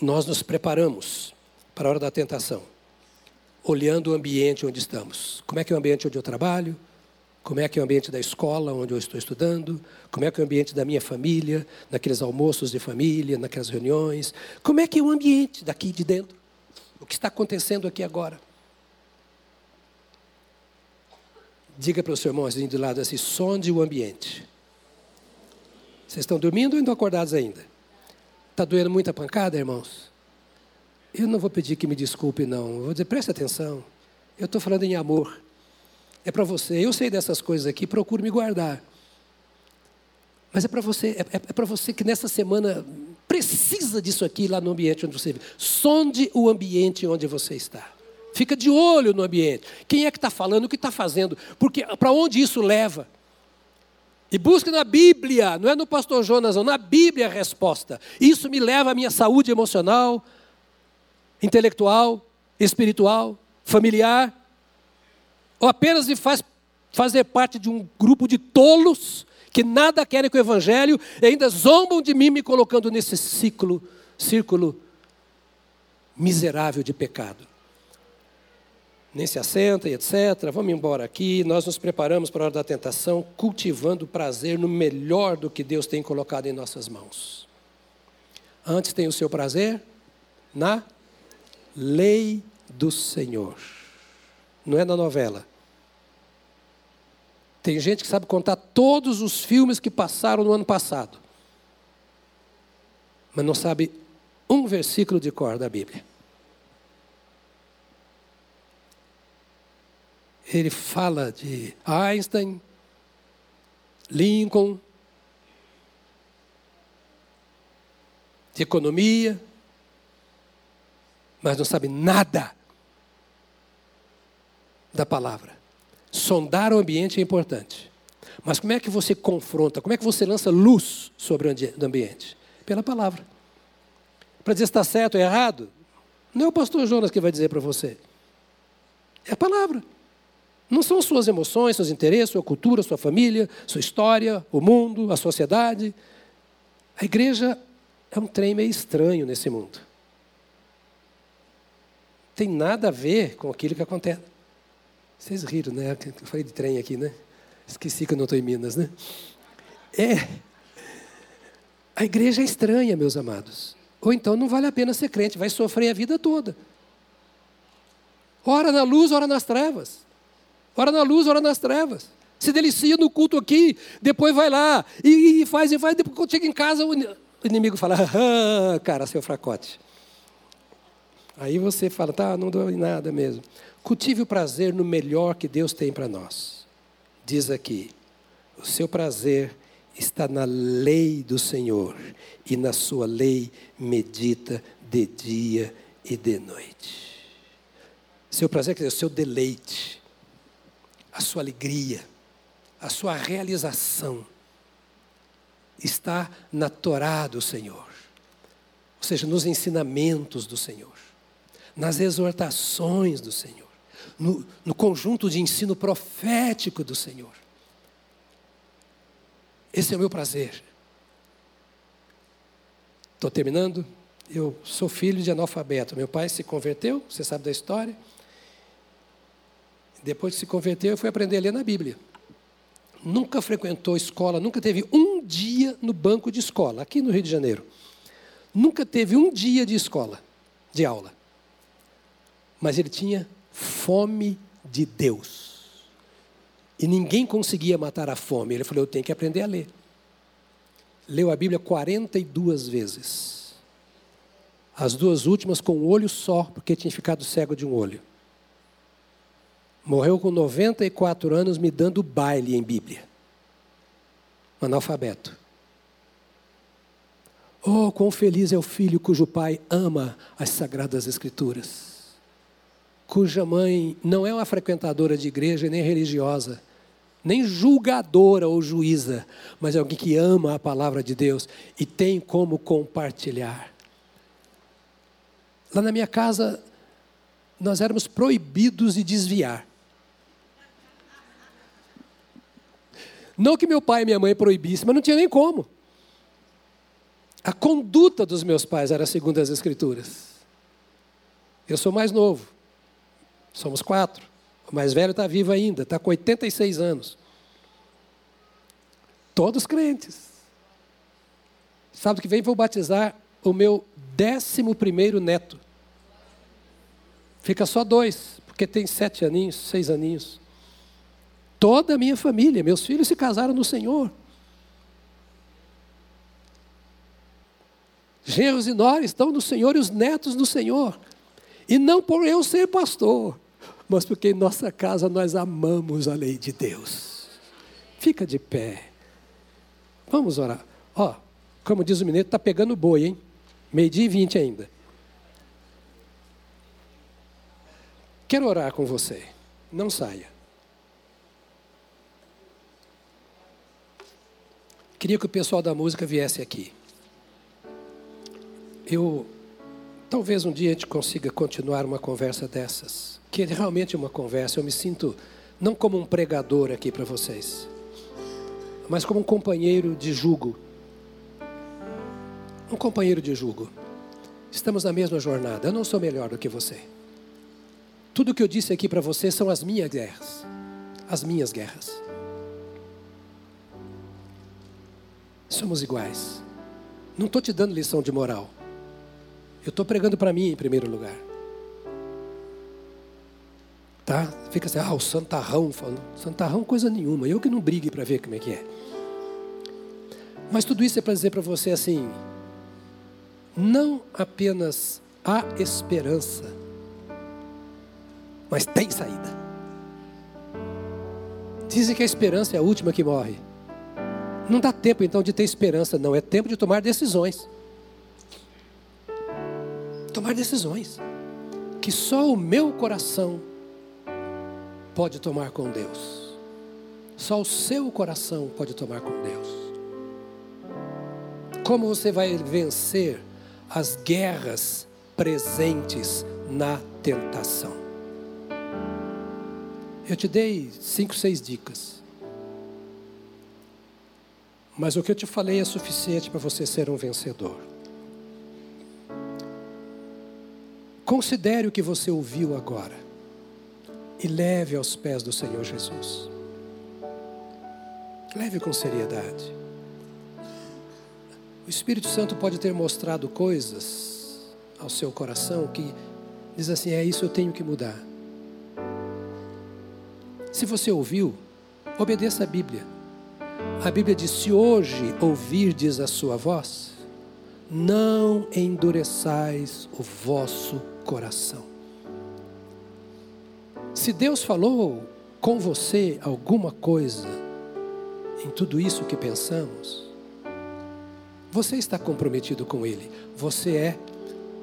nós nos preparamos para a hora da tentação, olhando o ambiente onde estamos. Como é que é o ambiente onde eu trabalho? Como é que é o ambiente da escola onde eu estou estudando? Como é que é o ambiente da minha família, naqueles almoços de família, naquelas reuniões? Como é que é o ambiente daqui de dentro? O que está acontecendo aqui agora? Diga para o seu irmão assim do lado assim, sonde o ambiente. Vocês estão dormindo ou ainda acordados ainda? Está doendo muita pancada, irmãos? Eu não vou pedir que me desculpe, não. Eu vou dizer, preste atenção. Eu estou falando em amor. É para você. Eu sei dessas coisas aqui, procuro me guardar. Mas é para você, é, é para você que nessa semana precisa disso aqui lá no ambiente onde você vive. Sonde o ambiente onde você está. Fica de olho no ambiente. Quem é que está falando, o que está fazendo, porque para onde isso leva? E busque na Bíblia, não é no pastor Jonas, não, na Bíblia a resposta. Isso me leva à minha saúde emocional, intelectual, espiritual, familiar, ou apenas me faz fazer parte de um grupo de tolos que nada querem com o Evangelho e ainda zombam de mim, me colocando nesse ciclo, círculo miserável de pecado. Nem se assenta e etc. Vamos embora aqui. Nós nos preparamos para a hora da tentação, cultivando prazer no melhor do que Deus tem colocado em nossas mãos. Antes tem o seu prazer na lei do Senhor. Não é na novela. Tem gente que sabe contar todos os filmes que passaram no ano passado, mas não sabe um versículo de cor da Bíblia. Ele fala de Einstein, Lincoln, de economia, mas não sabe nada da palavra. Sondar o ambiente é importante. Mas como é que você confronta, como é que você lança luz sobre o ambiente? Pela palavra. Para dizer se está certo ou errado, não é o pastor Jonas que vai dizer para você. É a palavra. Não são suas emoções, seus interesses, sua cultura, sua família, sua história, o mundo, a sociedade. A igreja é um trem meio estranho nesse mundo. Tem nada a ver com aquilo que acontece. Vocês riram, né? Eu falei de trem aqui, né? Esqueci que eu não estou em Minas, né? É. A igreja é estranha, meus amados. Ou então não vale a pena ser crente, vai sofrer a vida toda. Ora na luz, ora nas trevas. Ora na luz, ora nas trevas. Se delicia no culto aqui, depois vai lá e, faz e faz. Depois quando chega em casa, o inimigo fala: ah, cara, seu fracote. Aí você fala: tá, não dou em nada mesmo. Cultive o prazer no melhor que Deus tem para nós. Diz aqui: o seu prazer está na lei do Senhor, e na sua lei medita de dia e de noite. Seu prazer quer dizer o seu deleite, a sua alegria, a sua realização está na Torá do Senhor, ou seja, nos ensinamentos do Senhor, nas exortações do Senhor no, no conjunto de ensino profético do Senhor. Esse é o meu prazer. Estou terminando. Eu sou filho de analfabeto. Meu pai se converteu, você sabe da história. Depois que se converteu, eu fui aprender a ler na Bíblia. Nunca frequentou escola, nunca teve um dia no banco de escola, aqui no Rio de Janeiro. Nunca teve um dia de escola, de aula. Mas ele tinha fome de Deus. E ninguém conseguia matar a fome. Ele falou: Eu tenho que aprender a ler. Leu a Bíblia 42 vezes. As duas últimas com um olho só, porque tinha ficado cego de um olho. Morreu com 94 anos me dando baile em Bíblia. Analfabeto. Oh, quão feliz é o filho cujo pai ama as sagradas Escrituras cuja mãe não é uma frequentadora de igreja nem religiosa, nem julgadora ou juíza, mas é alguém que ama a palavra de Deus e tem como compartilhar. Lá na minha casa, nós éramos proibidos de desviar. Não que meu pai e minha mãe proibissem, mas não tinha nem como. A conduta dos meus pais era segundo as Escrituras. Eu sou mais novo, somos quatro. O mais velho está vivo ainda, está com 86 anos. Todos crentes. Sábado que vem vou batizar o meu décimo primeiro neto. Fica só dois, porque tem sete aninhos, seis aninhos. Toda a minha família, meus filhos se casaram no Senhor. Genros e nora estão no Senhor e os netos no Senhor. E não por eu ser pastor, mas porque em nossa casa nós amamos a lei de Deus. Fica de pé. Vamos orar. Ó, como diz o mineiro, está pegando boi, hein? Meio-dia e vinte ainda. Quero orar com você. Não saia. Queria que o pessoal da música viesse aqui. Eu talvez um dia a gente consiga continuar uma conversa dessas, que é realmente uma conversa. Eu me sinto não como um pregador aqui para vocês, mas como um companheiro de jugo. Um companheiro de jugo. Estamos na mesma jornada. Eu não sou melhor do que você. Tudo que eu disse aqui para você são as minhas guerras. As minhas guerras. Somos iguais. Não estou te dando lição de moral. Eu estou pregando para mim em primeiro lugar. Tá? Fica assim, ah, o santarrão falando. Santarrão, coisa nenhuma. Eu que não brigue para ver como é que é. Mas tudo isso é para dizer para você assim: não apenas há esperança, mas tem saída. Dizem que a esperança é a última que morre. Não dá tempo então de ter esperança, não. É tempo de tomar decisões. Tomar decisões. Que só o meu coração pode tomar com Deus. Só o seu coração pode tomar com Deus. Como você vai vencer as guerras presentes na tentação? Eu te dei cinco, seis dicas. Mas o que eu te falei é suficiente para você ser um vencedor. Considere o que você ouviu agora e leve aos pés do Senhor Jesus. Leve com seriedade. O Espírito Santo pode ter mostrado coisas ao seu coração que diz assim: é isso eu tenho que mudar. Se você ouviu, obedeça a Bíblia. A Bíblia diz: se hoje ouvirdes a sua voz, não endureçais o vosso coração. Se Deus falou com você alguma coisa em tudo isso que pensamos, você está comprometido com Ele. Você é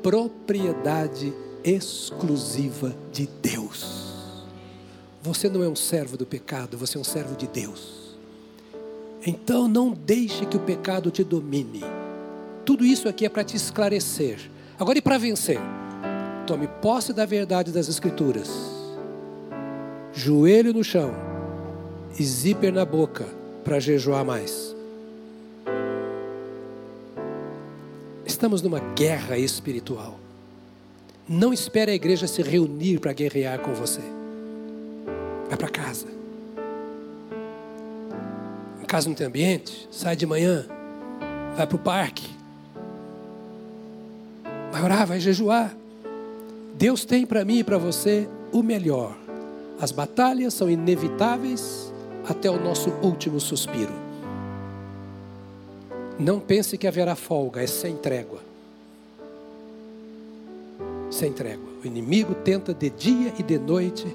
propriedade exclusiva de Deus. Você não é um servo do pecado, você é um servo de Deus. Então não deixe que o pecado te domine. Tudo isso aqui é para te esclarecer. Agora e para vencer? Tome posse da verdade das Escrituras. Joelho no chão e zíper na boca para jejuar mais. Estamos numa guerra espiritual. Não espere a igreja se reunir para guerrear com você. Vai para casa. Casa não tem ambiente, sai de manhã, vai para o parque. Vai orar, vai jejuar. Deus tem para mim e para você o melhor. As batalhas são inevitáveis até o nosso último suspiro. Não pense que haverá folga, é sem trégua. Sem trégua. O inimigo tenta de dia e de noite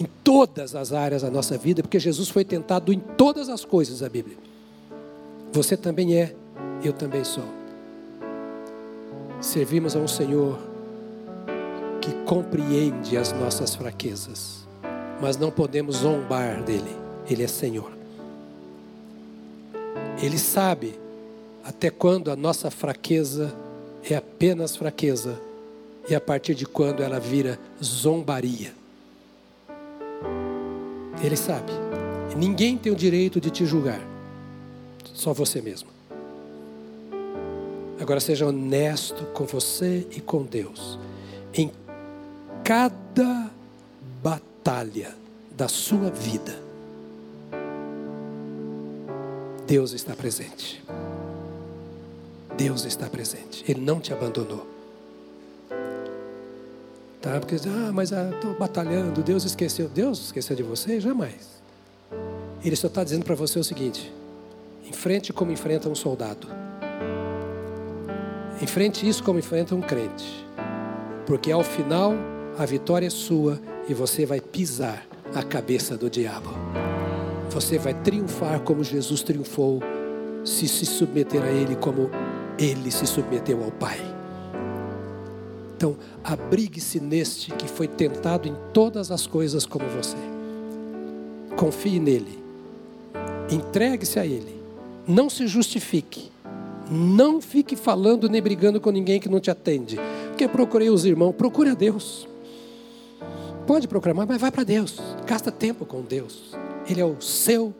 em todas as áreas da nossa vida, porque Jesus foi tentado em todas as coisas da Bíblia. Você também é, eu também sou. Servimos a um Senhor que compreende as nossas fraquezas, mas não podemos zombar dele. Ele é Senhor. Ele sabe até quando a nossa fraqueza é apenas fraqueza e a partir de quando ela vira zombaria. Ele sabe. Ninguém tem o direito de te julgar, só você mesmo. Agora seja honesto com você e com Deus. Em cada batalha da sua vida, Deus está presente. Deus está presente. Ele não te abandonou. Tá? Porque, ah, mas estou ah, batalhando, Deus esqueceu. Deus esqueceu de você? Jamais. Ele só está dizendo para você o seguinte: enfrente como enfrenta um soldado. Enfrente isso como enfrenta um crente. Porque ao final a vitória é sua e você vai pisar a cabeça do diabo. Você vai triunfar como Jesus triunfou, se se submeter a Ele como Ele se submeteu ao Pai. Então, abrigue-se neste que foi tentado em todas as coisas como você. Confie nele. Entregue-se a ele. Não se justifique. Não fique falando nem brigando com ninguém que não te atende. Porque procurei os irmãos, procure a Deus. Pode proclamar, mas vai para Deus. Gasta tempo com Deus. Ele é o seu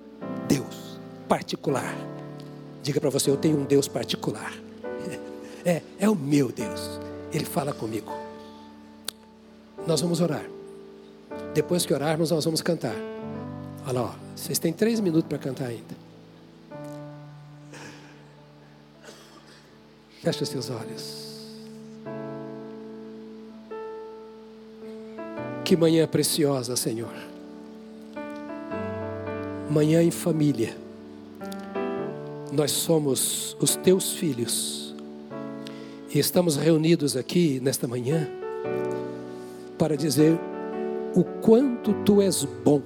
Deus particular. Diga para você, eu tenho um Deus particular. *laughs* É, é o meu Deus. Ele fala comigo. Nós vamos orar. Depois que orarmos, nós vamos cantar. Olha lá, ó. vocês têm três minutos para cantar ainda. Feche os seus olhos. Que manhã preciosa, Senhor. Manhã em família. Nós somos os teus filhos e estamos reunidos aqui nesta manhã para dizer o quanto tu és bom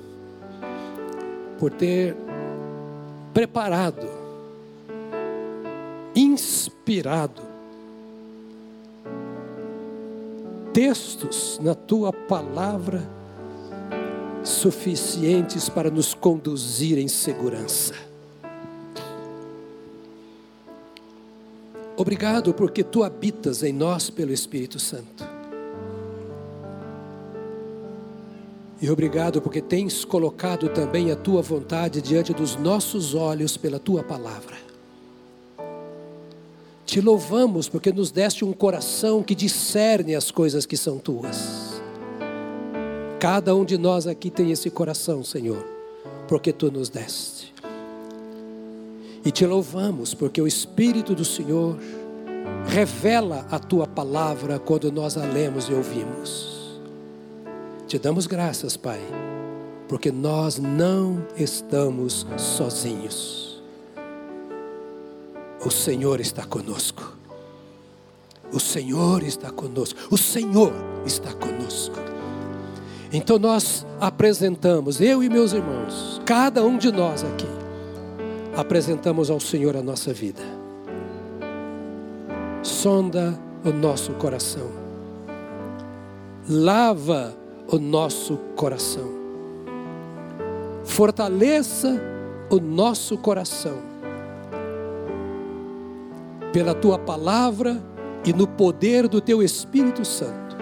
por ter preparado, inspirado textos na tua palavra suficientes para nos conduzir em segurança. Obrigado porque tu habitas em nós pelo Espírito Santo. E obrigado porque tens colocado também a tua vontade diante dos nossos olhos pela tua palavra. Te louvamos porque nos deste um coração que discerne as coisas que são tuas. Cada um de nós aqui tem esse coração, Senhor, porque tu nos deste. E te louvamos porque o Espírito do Senhor revela a tua palavra quando nós a lemos e ouvimos. Te damos graças, Pai, porque nós não estamos sozinhos. O Senhor está conosco. O Senhor está conosco. O Senhor está conosco. Então nós apresentamos, eu e meus irmãos, cada um de nós aqui, apresentamos ao Senhor a nossa vida. Sonda o nosso coração, lava o nosso coração, fortaleça o nosso coração, pela tua palavra e no poder do teu Espírito Santo,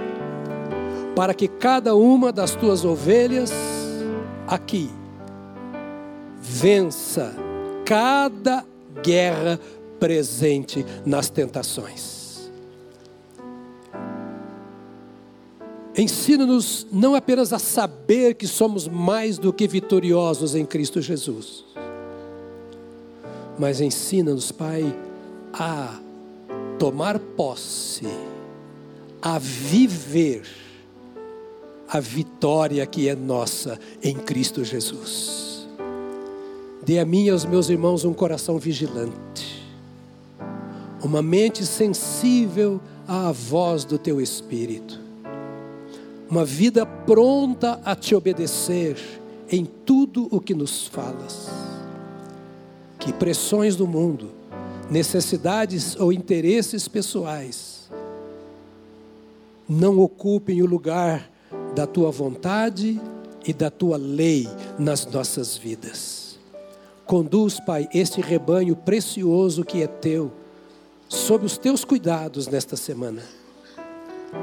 para que cada uma das tuas ovelhas aqui vença cada guerra presente nas tentações. Ensina-nos não apenas a saber que somos mais do que vitoriosos em Cristo Jesus, mas ensina-nos, Pai, a tomar posse, a viver a vitória que é nossa em Cristo Jesus. Dê a mim e aos meus irmãos um coração vigilante, uma mente sensível à voz do teu Espírito, uma vida pronta a te obedecer em tudo o que nos falas. Que pressões do mundo, necessidades ou interesses pessoais não ocupem o lugar da tua vontade e da tua lei nas nossas vidas. Conduz, Pai, este rebanho precioso que é teu, sob os teus cuidados nesta semana.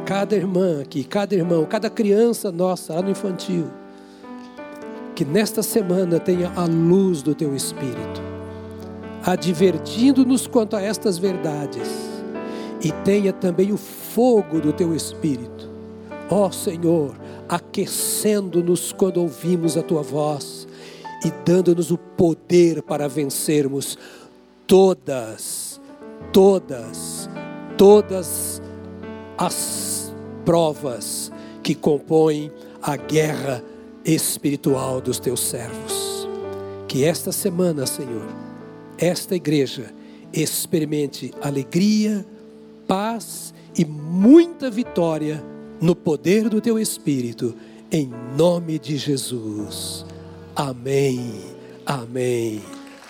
Cada irmã aqui, cada irmão, cada criança nossa lá no infantil, que nesta semana tenha a luz do teu Espírito, advertindo-nos quanto a estas verdades, e tenha também o fogo do teu Espírito. Ó Senhor, aquecendo-nos quando ouvimos a tua voz e dando-nos o poder para vencermos todas, todas, todas as provas que compõem a guerra espiritual dos teus servos. Que esta semana, Senhor, esta igreja experimente alegria, paz e muita vitória no poder do teu Espírito, em nome de Jesus. Amém, amém,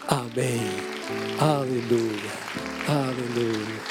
amém. Aleluia, aleluia.